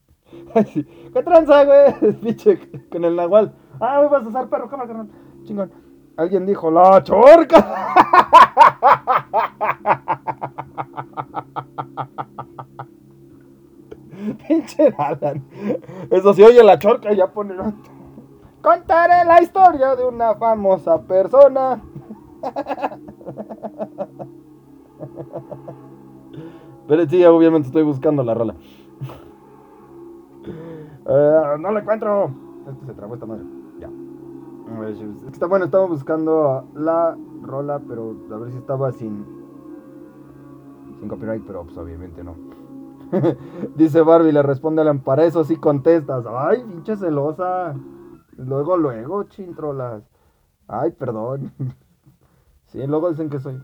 Sí. ¿Qué tranza, güey? Pinche, con el nahual. Ah, me vas a usar perro, cámara, carnal. Chingón. Alguien dijo, la chorca. Pinche Alan. Eso sí, oye la chorca y ya pone. Contaré la historia de una famosa persona. Pero sí, obviamente estoy buscando la rola. Eh, no la encuentro. Este se trabó esta madre. Ya. Está bueno, estaba buscando la rola, pero a ver si estaba sin. Sin copyright, pero pues obviamente no. Dice Barbie, le responde Alan, para eso sí contestas. Ay, pinche celosa. Luego, luego, chintrolas. Ay, perdón. Sí, luego dicen que soy.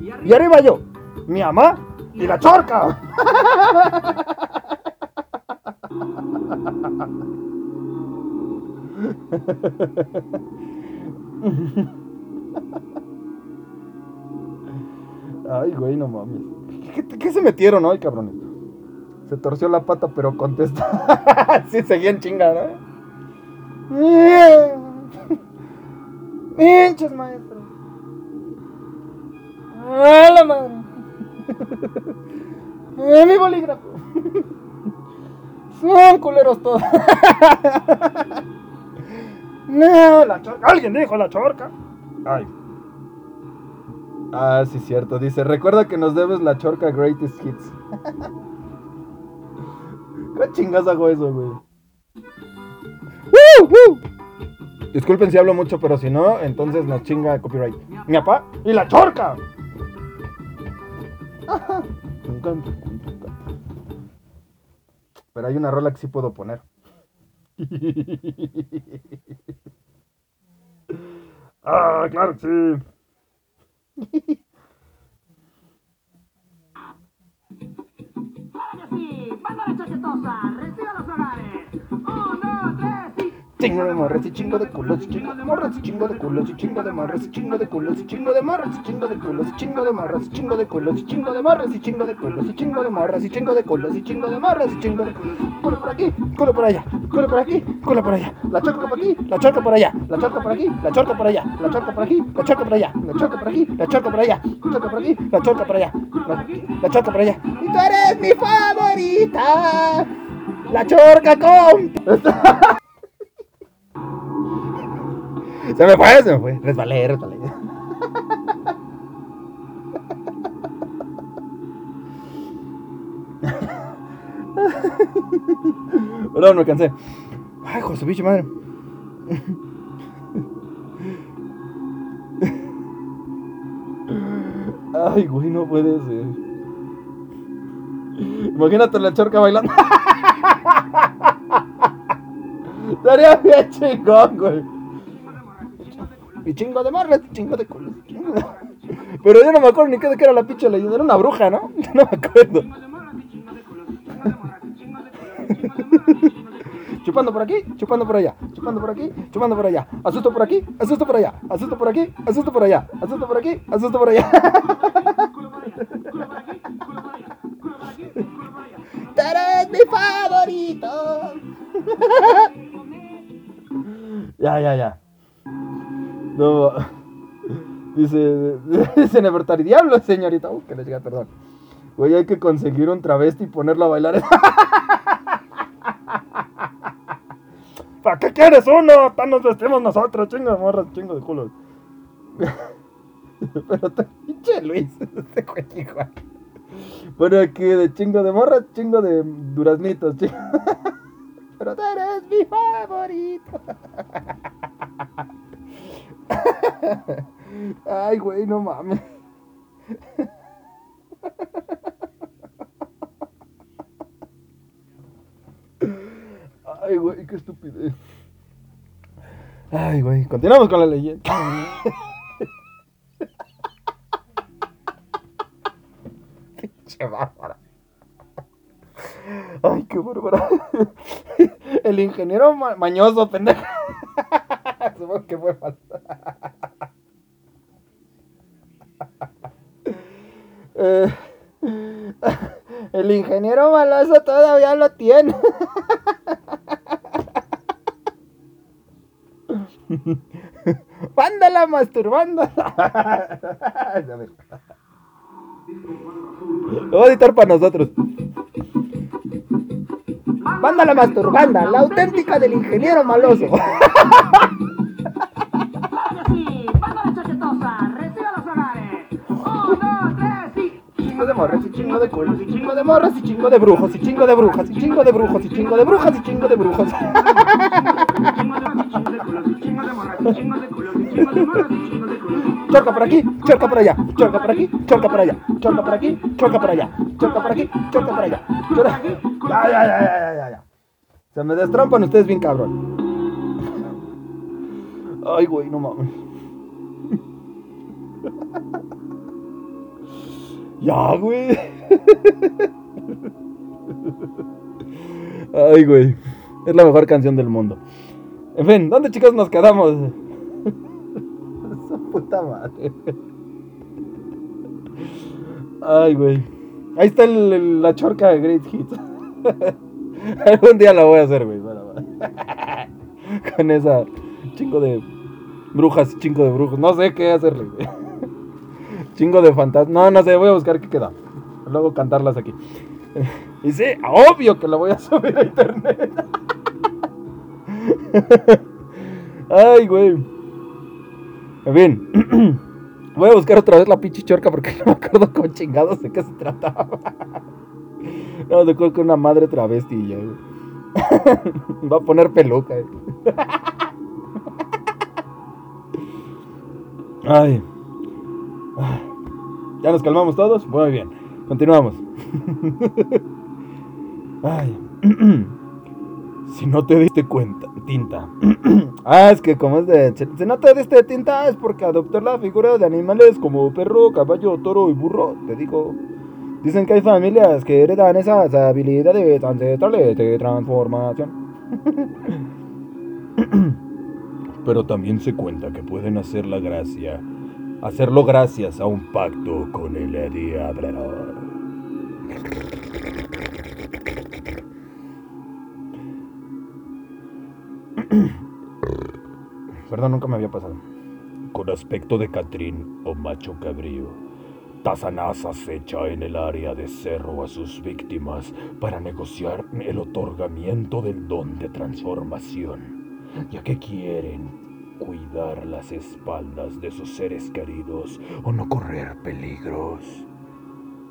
Y arriba yo, mi mamá y la chorca. Ay, güey, no mames. ¿Qué, qué- qué se metieron hoy, cabrones? Se torció la pata, pero contesta. sí, seguían chingada. Pinches maestros. ¡A la madre! ¡Eh, mi bolígrafo! Son culeros todos. no, la chorca. ¿Alguien dijo la chorca? Ay. Ah, sí, cierto. Dice, recuerda que nos debes la chorca Greatest Hits. ¿Qué chingas hago eso, güey? ¡Woo! ¡Woo! Disculpen si hablo mucho, pero si no, entonces nos chinga copyright. Mi papá y la chorca. Pero hay una rola que sí puedo poner. ah, claro que sí. Sí, banda la chaquetosa, reciba los hogares. Chingo de morras y chingo de culos y chingo de morras y chingo de culos y chingo de morras y chingo de culos y chingo de morras y chingo de culos y chingo de morras y chingo de culos y chingo de morras y chingo de culos y chingo de morras y chingo de culos y chingo de morras y chingo de culo por aquí, culo por allá, culo por aquí, culo por allá, la chorca por aquí, la chorca por allá, la chorca por aquí, la chorca por allá, la chorca por aquí, la chorca por allá, la chorca por aquí, la chorca por allá, la chorca por aquí, la chorca por allá, la, chorca por allá. Y tú eres mi favorita. La chorca con. Se me fue, se me fue. Resbalé, resbalé. Perdón, me cansé. Ay, José bicho madre. Ay, güey, no puede ser. Imagínate la chorca bailando. Estaría bien chingón, güey. Y chingo de morras, chingo de culos. Pero yo no me acuerdo ni qué de qué era la pinche leyenda. Era una bruja, ¿no? No me acuerdo. Chupando por aquí, chupando por allá, chupando por aquí, chupando por allá. Asusto por aquí, asusto por allá, asusto por aquí, asusto por allá, asusto por aquí, asusto por allá. Tú eres mi favorito. ya, ya, ya. No. Dice, dice Nefertari, diablo, señorita. Uh, que le llega, perdón. Güey, hay que conseguir un travesti y ponerlo a bailar. ¿Para qué quieres uno? Tan nos vestimos nosotros, chingo de morras, chingo de culos. Pero te pinche Luis, este igual. Bueno, aquí de chingo de morras, chingo de duraznitos, chingo. Pero tú eres mi favorito. Ay, güey, no mames. Ay, güey, qué estupidez. Ay, güey, continuamos con la leyenda. Pinche bárbara. Ay, qué bárbara. El ingeniero ma- mañoso, pendejo. Supongo que fue falta. Eh, el ingeniero maloso todavía lo tiene. Mándala masturbando. A ver. Lo voy a editar para nosotros. Mándala masturbanda, la auténtica del ingeniero maloso. De morras y chingo de culos y chingo de morras y chingo de brujos y chingo de brujas y chingo de brujos y chingo de brujas y chingo de brujos. Chorca por aquí, chorca por allá, chorca por aquí, chorca por allá, chorca por aquí, chorca por allá, chorca por aquí, chorca por allá. Chorca... Ya, ya, ya, ya, ya, ya. Se me destrampan ustedes bien cabrón. Ay, güey, no mames. Ya, güey. Ay, güey. Es la mejor canción del mundo. En fin, ¿dónde chicos nos quedamos? Esa puta madre. Ay, güey. Ahí está el- el- la chorca de Great Hits. Algún día la voy a hacer, güey. Con esa chingo de brujas, chingo de brujos. No sé qué hacerle, güey. Chingo de fantasmas. No, no sé, voy a buscar qué queda. Luego cantarlas aquí. Y sí, obvio que la voy a subir a internet. Ay, güey. En fin. Voy a buscar otra vez la pinche chorca porque no me acuerdo con chingados de qué se trataba. No, me acuerdo que una madre travesti ya, güey. Va a poner peluca. eh. Ay. ¿Ya nos calmamos todos? Muy bien. Continuamos. Ay. Si no te diste cuenta, tinta. ah, es que como es de... Si no te diste tinta es porque adoptó la figura de animales como perro, caballo, toro y burro. Te digo. Dicen que hay familias que heredan esas habilidades ancestrales de transformación. Pero también se cuenta que pueden hacer la gracia, hacerlo gracias a un pacto con el diablo. Perdón, nunca me había pasado. Con aspecto de Catrín o macho cabrío, Tazanás acecha en el área de cerro a sus víctimas para negociar el otorgamiento del don de transformación, ya que quieren cuidar las espaldas de sus seres queridos o no correr peligros.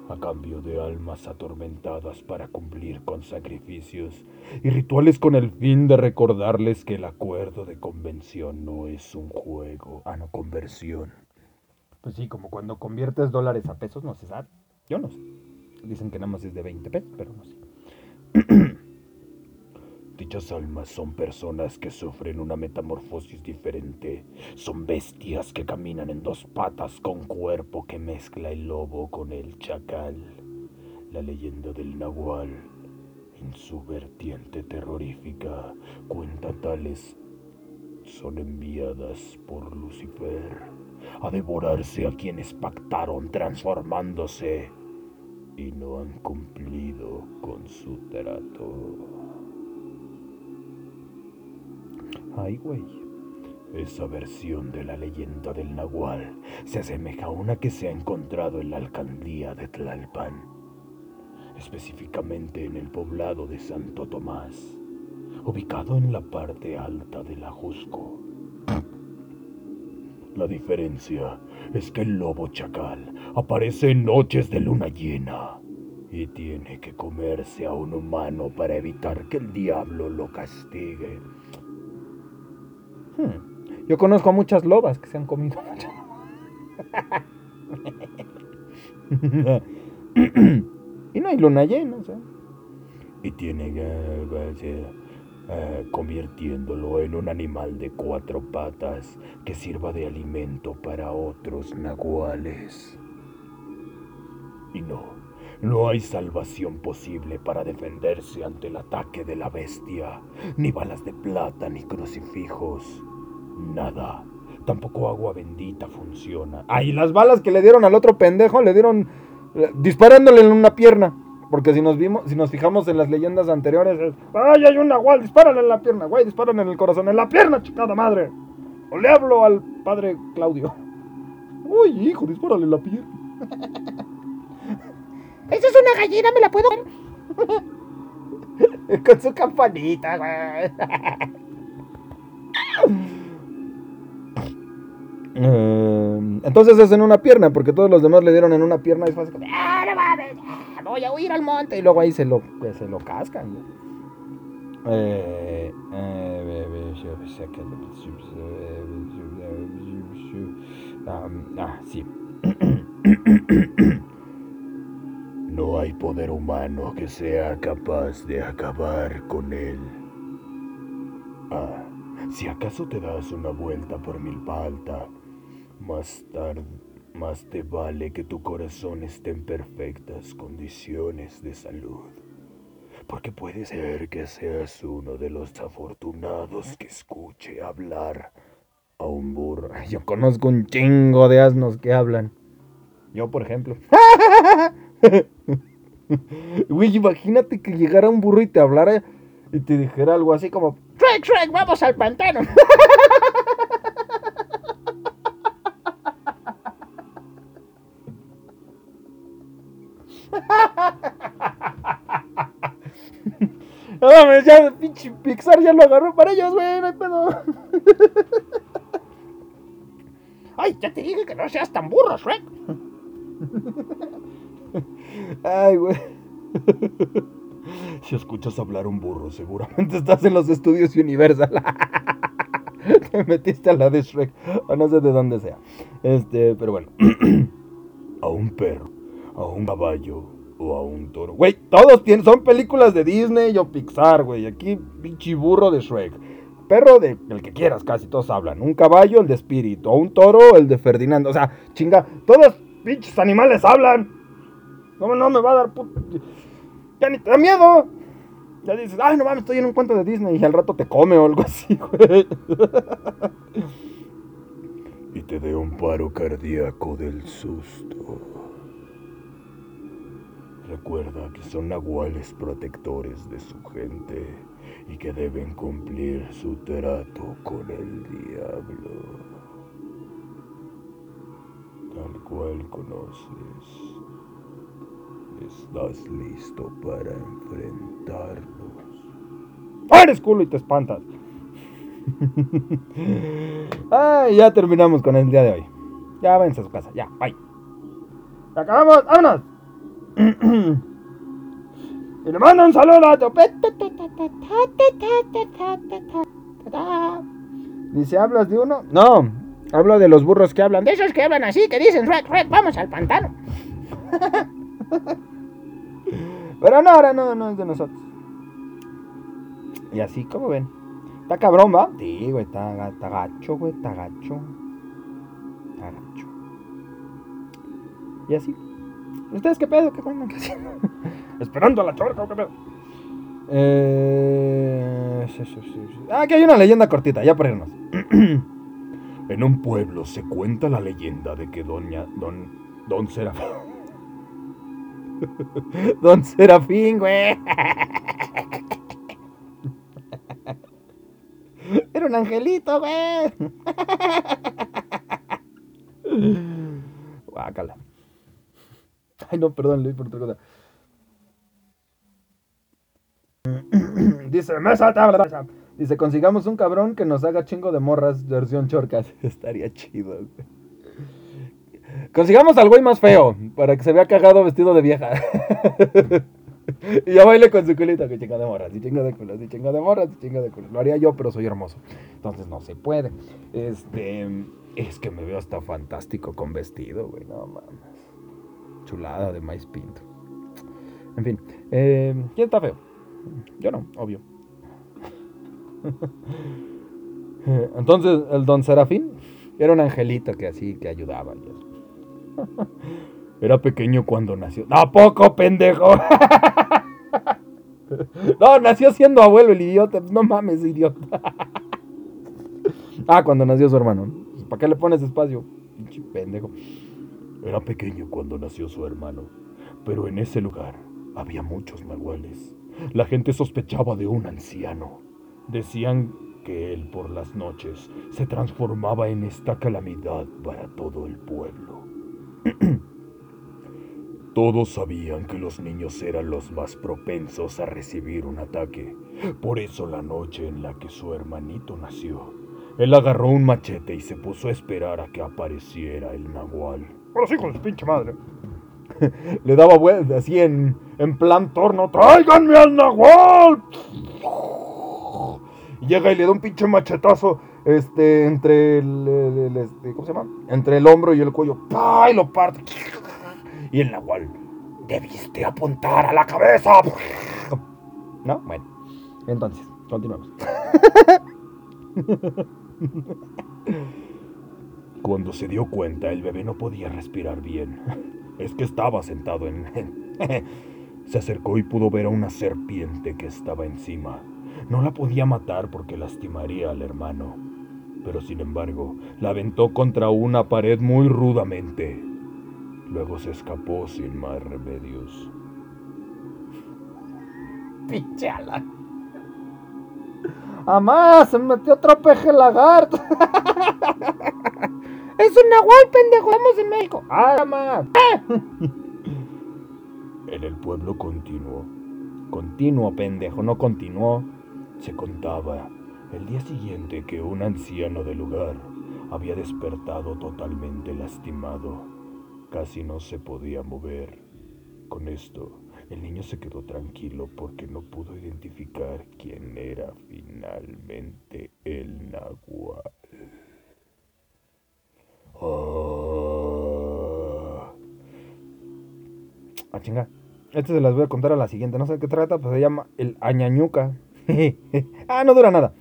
A cambio de almas atormentadas para cumplir con sacrificios y rituales con el fin de recordarles que el acuerdo de convención no es un juego, a no conversión. Pues sí, como cuando conviertes dólares a pesos, no se sabe. Yo no sé. Dicen que nada más es de 20 pesos, pero no sé. Dichas almas son personas que sufren una metamorfosis diferente. Son bestias que caminan en dos patas con cuerpo que mezcla el lobo con el chacal. La leyenda del nahual, en su vertiente terrorífica, cuenta tales son enviadas por Lucifer a devorarse a quienes pactaron transformándose y no han cumplido con su trato. Ay, güey. Esa versión de la leyenda del Nahual se asemeja a una que se ha encontrado en la alcaldía de Tlalpan, específicamente en el poblado de Santo Tomás, ubicado en la parte alta del Ajusco. La diferencia es que el lobo chacal aparece en noches de luna llena y tiene que comerse a un humano para evitar que el diablo lo castigue. Hmm. Yo conozco a muchas lobas que se han comido y no hay luna llena, sea. y tiene que eh, eh, convirtiéndolo en un animal de cuatro patas que sirva de alimento para otros nahuales. Y no, no hay salvación posible para defenderse ante el ataque de la bestia, ni balas de plata ni crucifijos, nada. Tampoco agua bendita funciona. Ay, las balas que le dieron al otro pendejo le dieron eh, disparándole en una pierna. Porque si nos vimos, si nos fijamos en las leyendas anteriores, es, ay, hay un nahual, dispárale en la pierna, güey, dispárale en el corazón, en la pierna, chingada madre. O le hablo al padre Claudio. Uy, hijo, dispárale en la pierna. Esa es una gallina, ¿me la puedo? Con su campanita, güey. Eh, entonces es en una pierna, porque todos los demás le dieron en una pierna y fue así Ah, ah, voy a huir al monte. y luego ahí se lo, se lo cascan. ¿no? Eh, ah, sí. No hay poder humano que sea capaz de acabar con él. Ah, si acaso te das una vuelta por Milpa Alta, más tarde, más te vale que tu corazón esté en perfectas condiciones de salud. Porque puede ser que seas uno de los afortunados que escuche hablar a un burro. Yo conozco un chingo de asnos que hablan. Yo, por ejemplo. Güey, imagínate que llegara un burro y te hablara y te dijera algo así como, Shrek, Shrek, vamos al pantano. no mames, ya pinche Pixar ya lo agarró para ellos, güey, no hay pedo. Ay, ya te dije que no seas tan burro, Shrek. Ay, güey. Si escuchas hablar un burro, seguramente Seguramente estás en los estudios Universal. Te metiste a la de Shrek. O no sé de dónde sea. Este, pero bueno. a un perro, a un caballo o a un toro. Güey, todos tienen, son películas de Disney o Pixar, güey. Aquí, pinche burro de Shrek. Perro de el que quieras, casi todos hablan. Un caballo, el de Espíritu. O un toro, el de Ferdinando. O sea, chinga, todos pinches animales hablan. ¿Cómo no me va a dar put... Ya ni te da miedo. Ya dices, ay, no mames, estoy en un cuento de Disney y al rato te come o algo así, güey. Y te dé un paro cardíaco del susto. Recuerda que son nahuales protectores de su gente y que deben cumplir su trato con el diablo. Tal cual conoces. ¿Estás listo para enfrentarlos? ¡Ah, eres culo y te espantas! Ay, ya terminamos con el día de hoy. Ya váyanse a su casa, ya, bye. ¡Ya acabamos! ¡Vámonos! Y le mando un saludo a Topete. Dice, ¿hablas de uno? No, hablo de los burros que hablan. De esos que hablan así, que dicen, vamos al pantano. Pero no, ahora no, no es de nosotros. Y así, como ven. Está cabrón, ¿va? Sí, güey, está, está gacho, güey, está gacho. Está gacho. Y así. ¿Ustedes qué pedo? ¿Qué haciendo? Esperando a la chorca, ¿o ¿qué pedo? Eh... sí, sí, sí, sí. Ah, aquí hay una leyenda cortita, ya por irnos. En un pueblo se cuenta la leyenda de que doña don don Serafín Don Serafín, güey. Era un angelito, güey. Guácala. Ay, no, perdón, Luis, por otra cosa. Dice, mesa, tabla. Dice, consigamos un cabrón que nos haga chingo de morras versión chorcas. Estaría chido, güey. Consigamos al güey más feo, para que se vea cagado vestido de vieja. y ya baile con su culito, que chinga de morras, y chinga de culos, y chinga de morras, y chinga de culos. Lo haría yo, pero soy hermoso. Entonces no se puede. Este, es que me veo hasta fantástico con vestido, güey, no mames. Chulada de maíz pinto. En fin, eh, ¿quién está feo? Yo no, obvio. Entonces, el don Serafín era un angelito que así, que ayudaba. era pequeño cuando nació. ¿A poco, pendejo? No, nació siendo abuelo el idiota. No mames, idiota. Ah, cuando nació su hermano. ¿Para qué le pones espacio? Pinche pendejo. Era pequeño cuando nació su hermano, pero en ese lugar había muchos nahuales. La gente sospechaba de un anciano. Decían que él por las noches se transformaba en esta calamidad para todo el pueblo. Todos sabían que los niños eran los más propensos a recibir un ataque. Por eso la noche en la que su hermanito nació, él agarró un machete y se puso a esperar a que apareciera el nahual. Sí, con su pinche madre. Le daba vueltas así en, en plan torno. ¡Tráiganme al Nahual! Llega y le da un pinche machetazo este, entre el, este, ¿cómo se llama? Entre el hombro y el cuello. ¡Pah! Y lo parte. Y el Nahual. Debiste apuntar a la cabeza. ¿No? Bueno. Entonces, continuamos. Cuando se dio cuenta, el bebé no podía respirar bien. Es que estaba sentado en... Se acercó y pudo ver a una serpiente que estaba encima. No la podía matar porque lastimaría al hermano. Pero sin embargo, la aventó contra una pared muy rudamente. Luego se escapó sin más remedios. Pinche ala. ¡Amá! Se me metió otro peje lagarto. Es un nahual, pendejo. Estamos en México. ¡Ah, mamá! En el pueblo continuo, Continuo, pendejo, no continuó. Se contaba el día siguiente que un anciano del lugar había despertado totalmente lastimado. Casi no se podía mover. Con esto, el niño se quedó tranquilo porque no pudo identificar quién era finalmente el nahual. Ah. Ah, chinga. Este se las voy a contar a la siguiente. No sé de qué trata, pues se llama el añañuca. ah, no dura nada.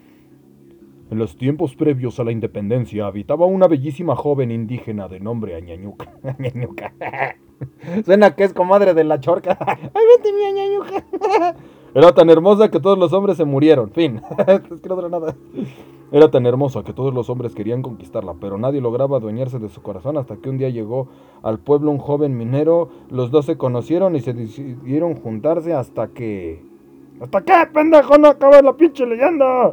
En los tiempos previos a la independencia habitaba una bellísima joven indígena de nombre Añañuca. Añañuca. Suena que es comadre de la chorca. Ay, vete mi añañuca. Era tan hermosa que todos los hombres se murieron. Fin. es que no dura nada. Era tan hermosa que todos los hombres querían conquistarla, pero nadie lograba adueñarse de su corazón hasta que un día llegó al pueblo un joven minero. Los dos se conocieron y se decidieron juntarse hasta que... ¿Hasta qué, pendejo? No acaba la pinche leyenda.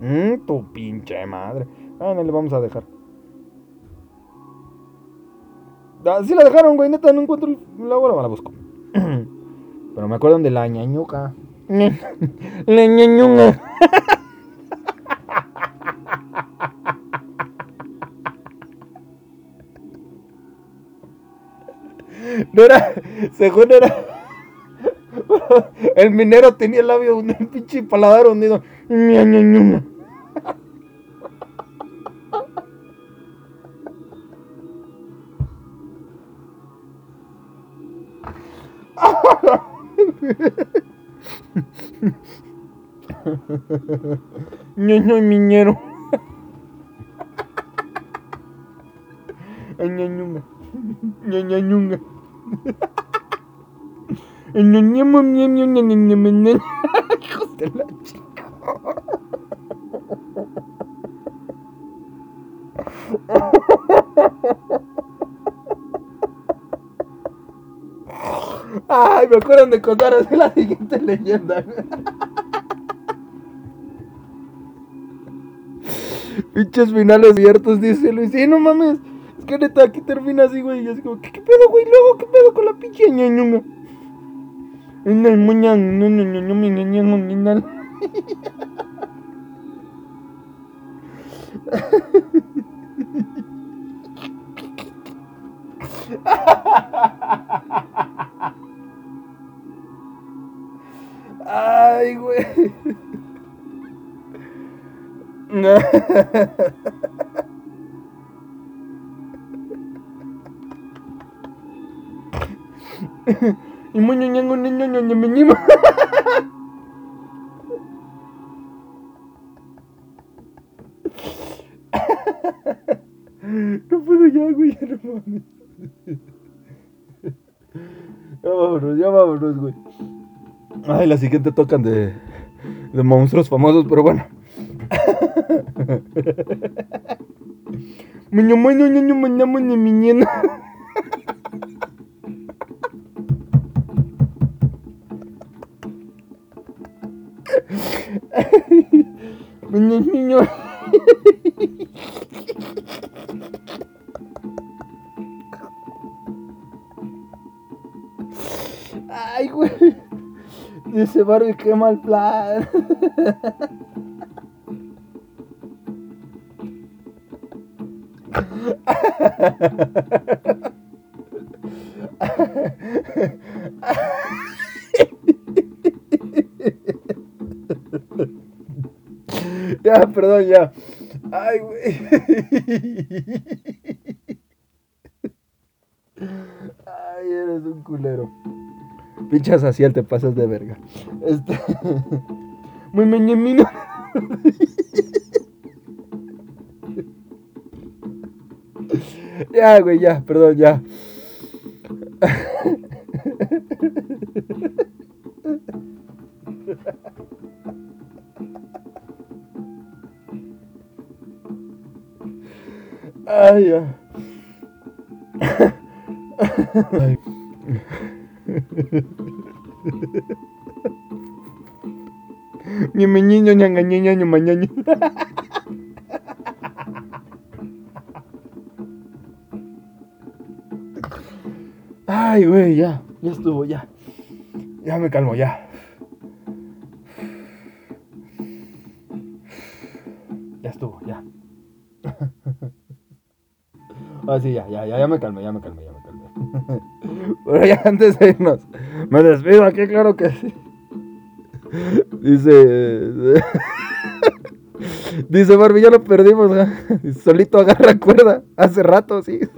Mmm, tu pinche madre. Ah, no le vamos a dejar. Ah, sí la dejaron, güey, neta, no encuentro la hora, la busco. Pero me acuerdan de la ñañuca. la ñañuca. No era, según era. El minero tenía el labio, un pinche paladar hundido. Ña. Ñoño miñero. Ñañunga. Ñañañunga. Ñañamo, ñaño, ñañañame, ñaño. Hijos de la chica. Ay, me acuerdan de contar así la siguiente leyenda. Pinches finales abiertos, dice Luis. Sí, no mames. Es que neta, aquí termina así, güey. Y así como, ¿qué, qué pedo, güey? Luego, ¿qué pedo con la pinche ñañunga? Güey. Y muy ñañango, ñaño, ñaño, ñaño, ñaño. No puedo ya, güey, ya no mames. Ya vámonos, ya vámonos, güey. Ay, la siguiente tocan de, de monstruos famosos, pero bueno. Barbie, qué mal plan. Ya, perdón, ya. Ay, güey. Pinchas así, te pasas de verga. Este. Muy meñemino. Ya, güey, ya, perdón, ya. Ay, ya. Ay. Ñeme niño, ñanga, ñeña, ñuma, ñaño. Ay, güey, ya. Ya estuvo, ya. Ya me calmo, ya. Ya estuvo, ya. Ah, sí, ya, ya, ya, me calmé, ya me calmé, ya me calmé. Pero ya antes de irnos, me despido aquí, claro que sí. Dice. Dice Barbie, ya lo perdimos. ¿eh? Solito agarra cuerda. Hace rato, sí.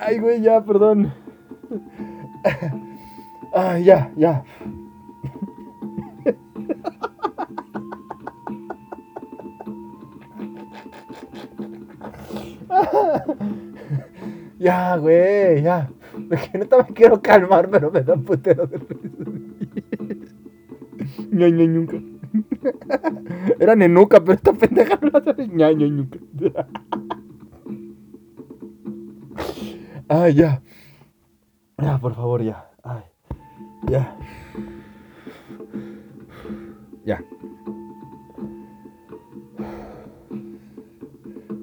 Ay, güey, ya, perdón. Ay, ya, ya. Ya, güey, ya. Que neta me quiero calmar, pero me da putero de risa. Ña, ña, ñuca. Era nenuca, pero esta pendeja no la sabe. Ñuca. Ay, ya. Ya, por favor, ya. Ay, ya. Ya.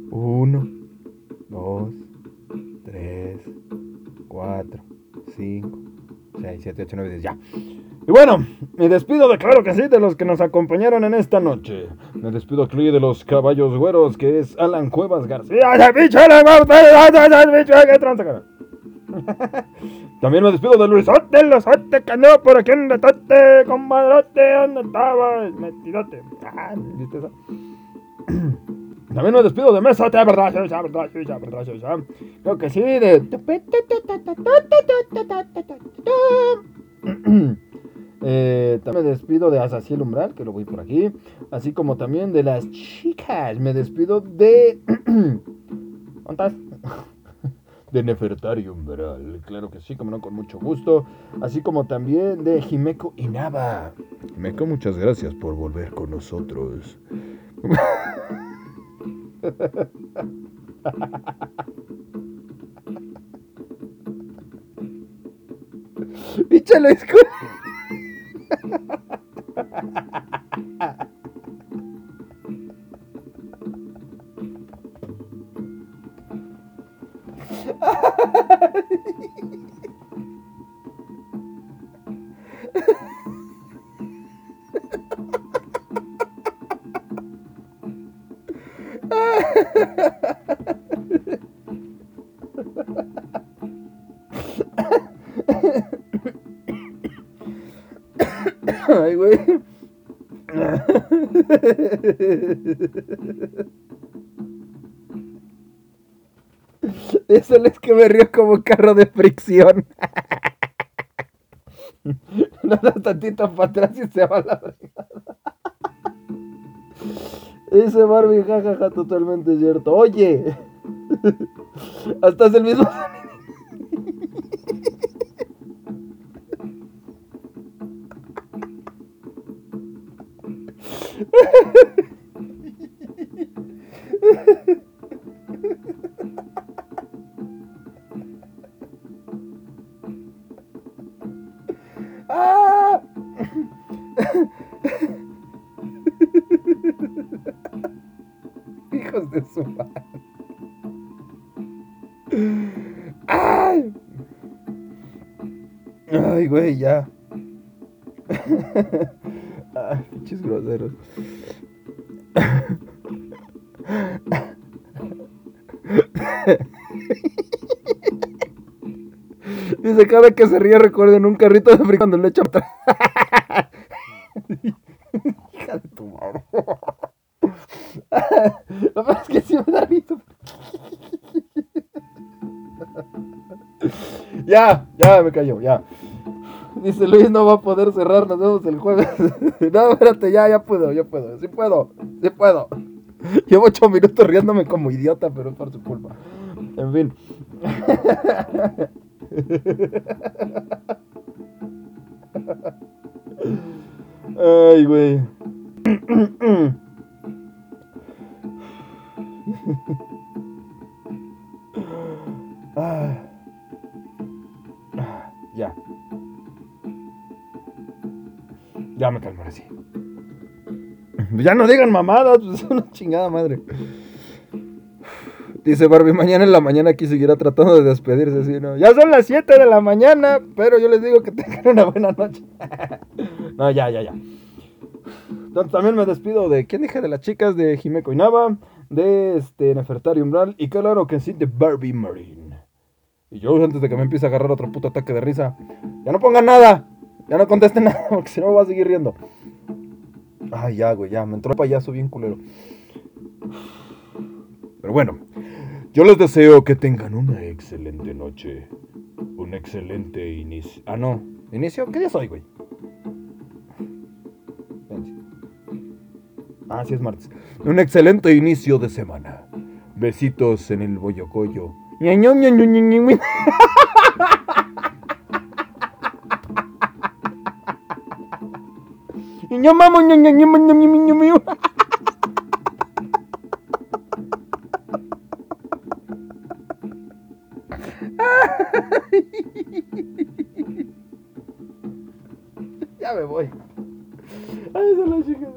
Uno, dos, tres, cuatro, cinco, seis, siete, ocho, nueve, diez, ya. Y bueno, me despido de claro que sí de los que nos acompañaron en esta noche. Me despido aquí de los caballos güeros, que es Alan Cuevas García. También me despido de Luisote, Luisote, que anduvo por aquí en retote, compadrote, ¿dónde estabas? Metidote. Ah, ¿viste eso? También me despido de Mesa, ¿verdad? ¿verdad? ¿verdad? ¿verdad? Creo que sí, de... Eh, también me despido de Asaciel Umbral, que lo voy por aquí. Así como también de las chicas. Me despido de... ¿Dónde estás? de Nefertari Umbral. Claro que sí, como no, con mucho gusto. Así como también de Jimeko Inaba. Jimeko, muchas gracias por volver con nosotros. Échalo, escuela. Ay, que me río como carro de fricción. No das tantito para atrás y se va la fregada. Ese Barbie, jajaja, totalmente cierto. Oye, hasta es el mismo. ¡Ay! Ay, güey, ya. Ay, pinches groseros. Dice, cada que se ríe recuerden un carrito de frío cuando le echa atrás. Ya, ya me cayó, ya. Dice Luis, no va a poder cerrar, nos vemos el jueves. no, espérate, ya, ya puedo, ya puedo, sí puedo, sí puedo. Llevo ocho minutos riéndome como idiota, pero es por su culpa. En fin. Ay, güey. Ya no digan mamadas, pues es una chingada madre. Dice Barbie, mañana en la mañana aquí seguirá tratando de despedirse, ¿sí, no? Ya son las 7 de la mañana, pero yo les digo que tengan una buena noche. no, ya, ya, ya. Entonces, también me despido de, ¿quién dije? De las chicas de Jimeko Inaba, de este, Nefertari Umbral, y claro que sí, de Barbie Marine. Y yo, antes de que me empiece a agarrar otro puto ataque de risa, ya no pongan nada, ya no contesten nada, porque si no me voy a seguir riendo. Ay, ya, güey, ya, me entró el payaso bien culero. Pero bueno, yo les deseo que tengan una excelente noche. Un excelente inicio. Ah, no. ¿Inicio? ¿Qué día soy, güey? Ah, sí es martes. Un excelente inicio de semana. Besitos en el boyocoyo. Niño mamo, niño, niño, niño, niño, niño. Ya me voy. Ay, se la chica.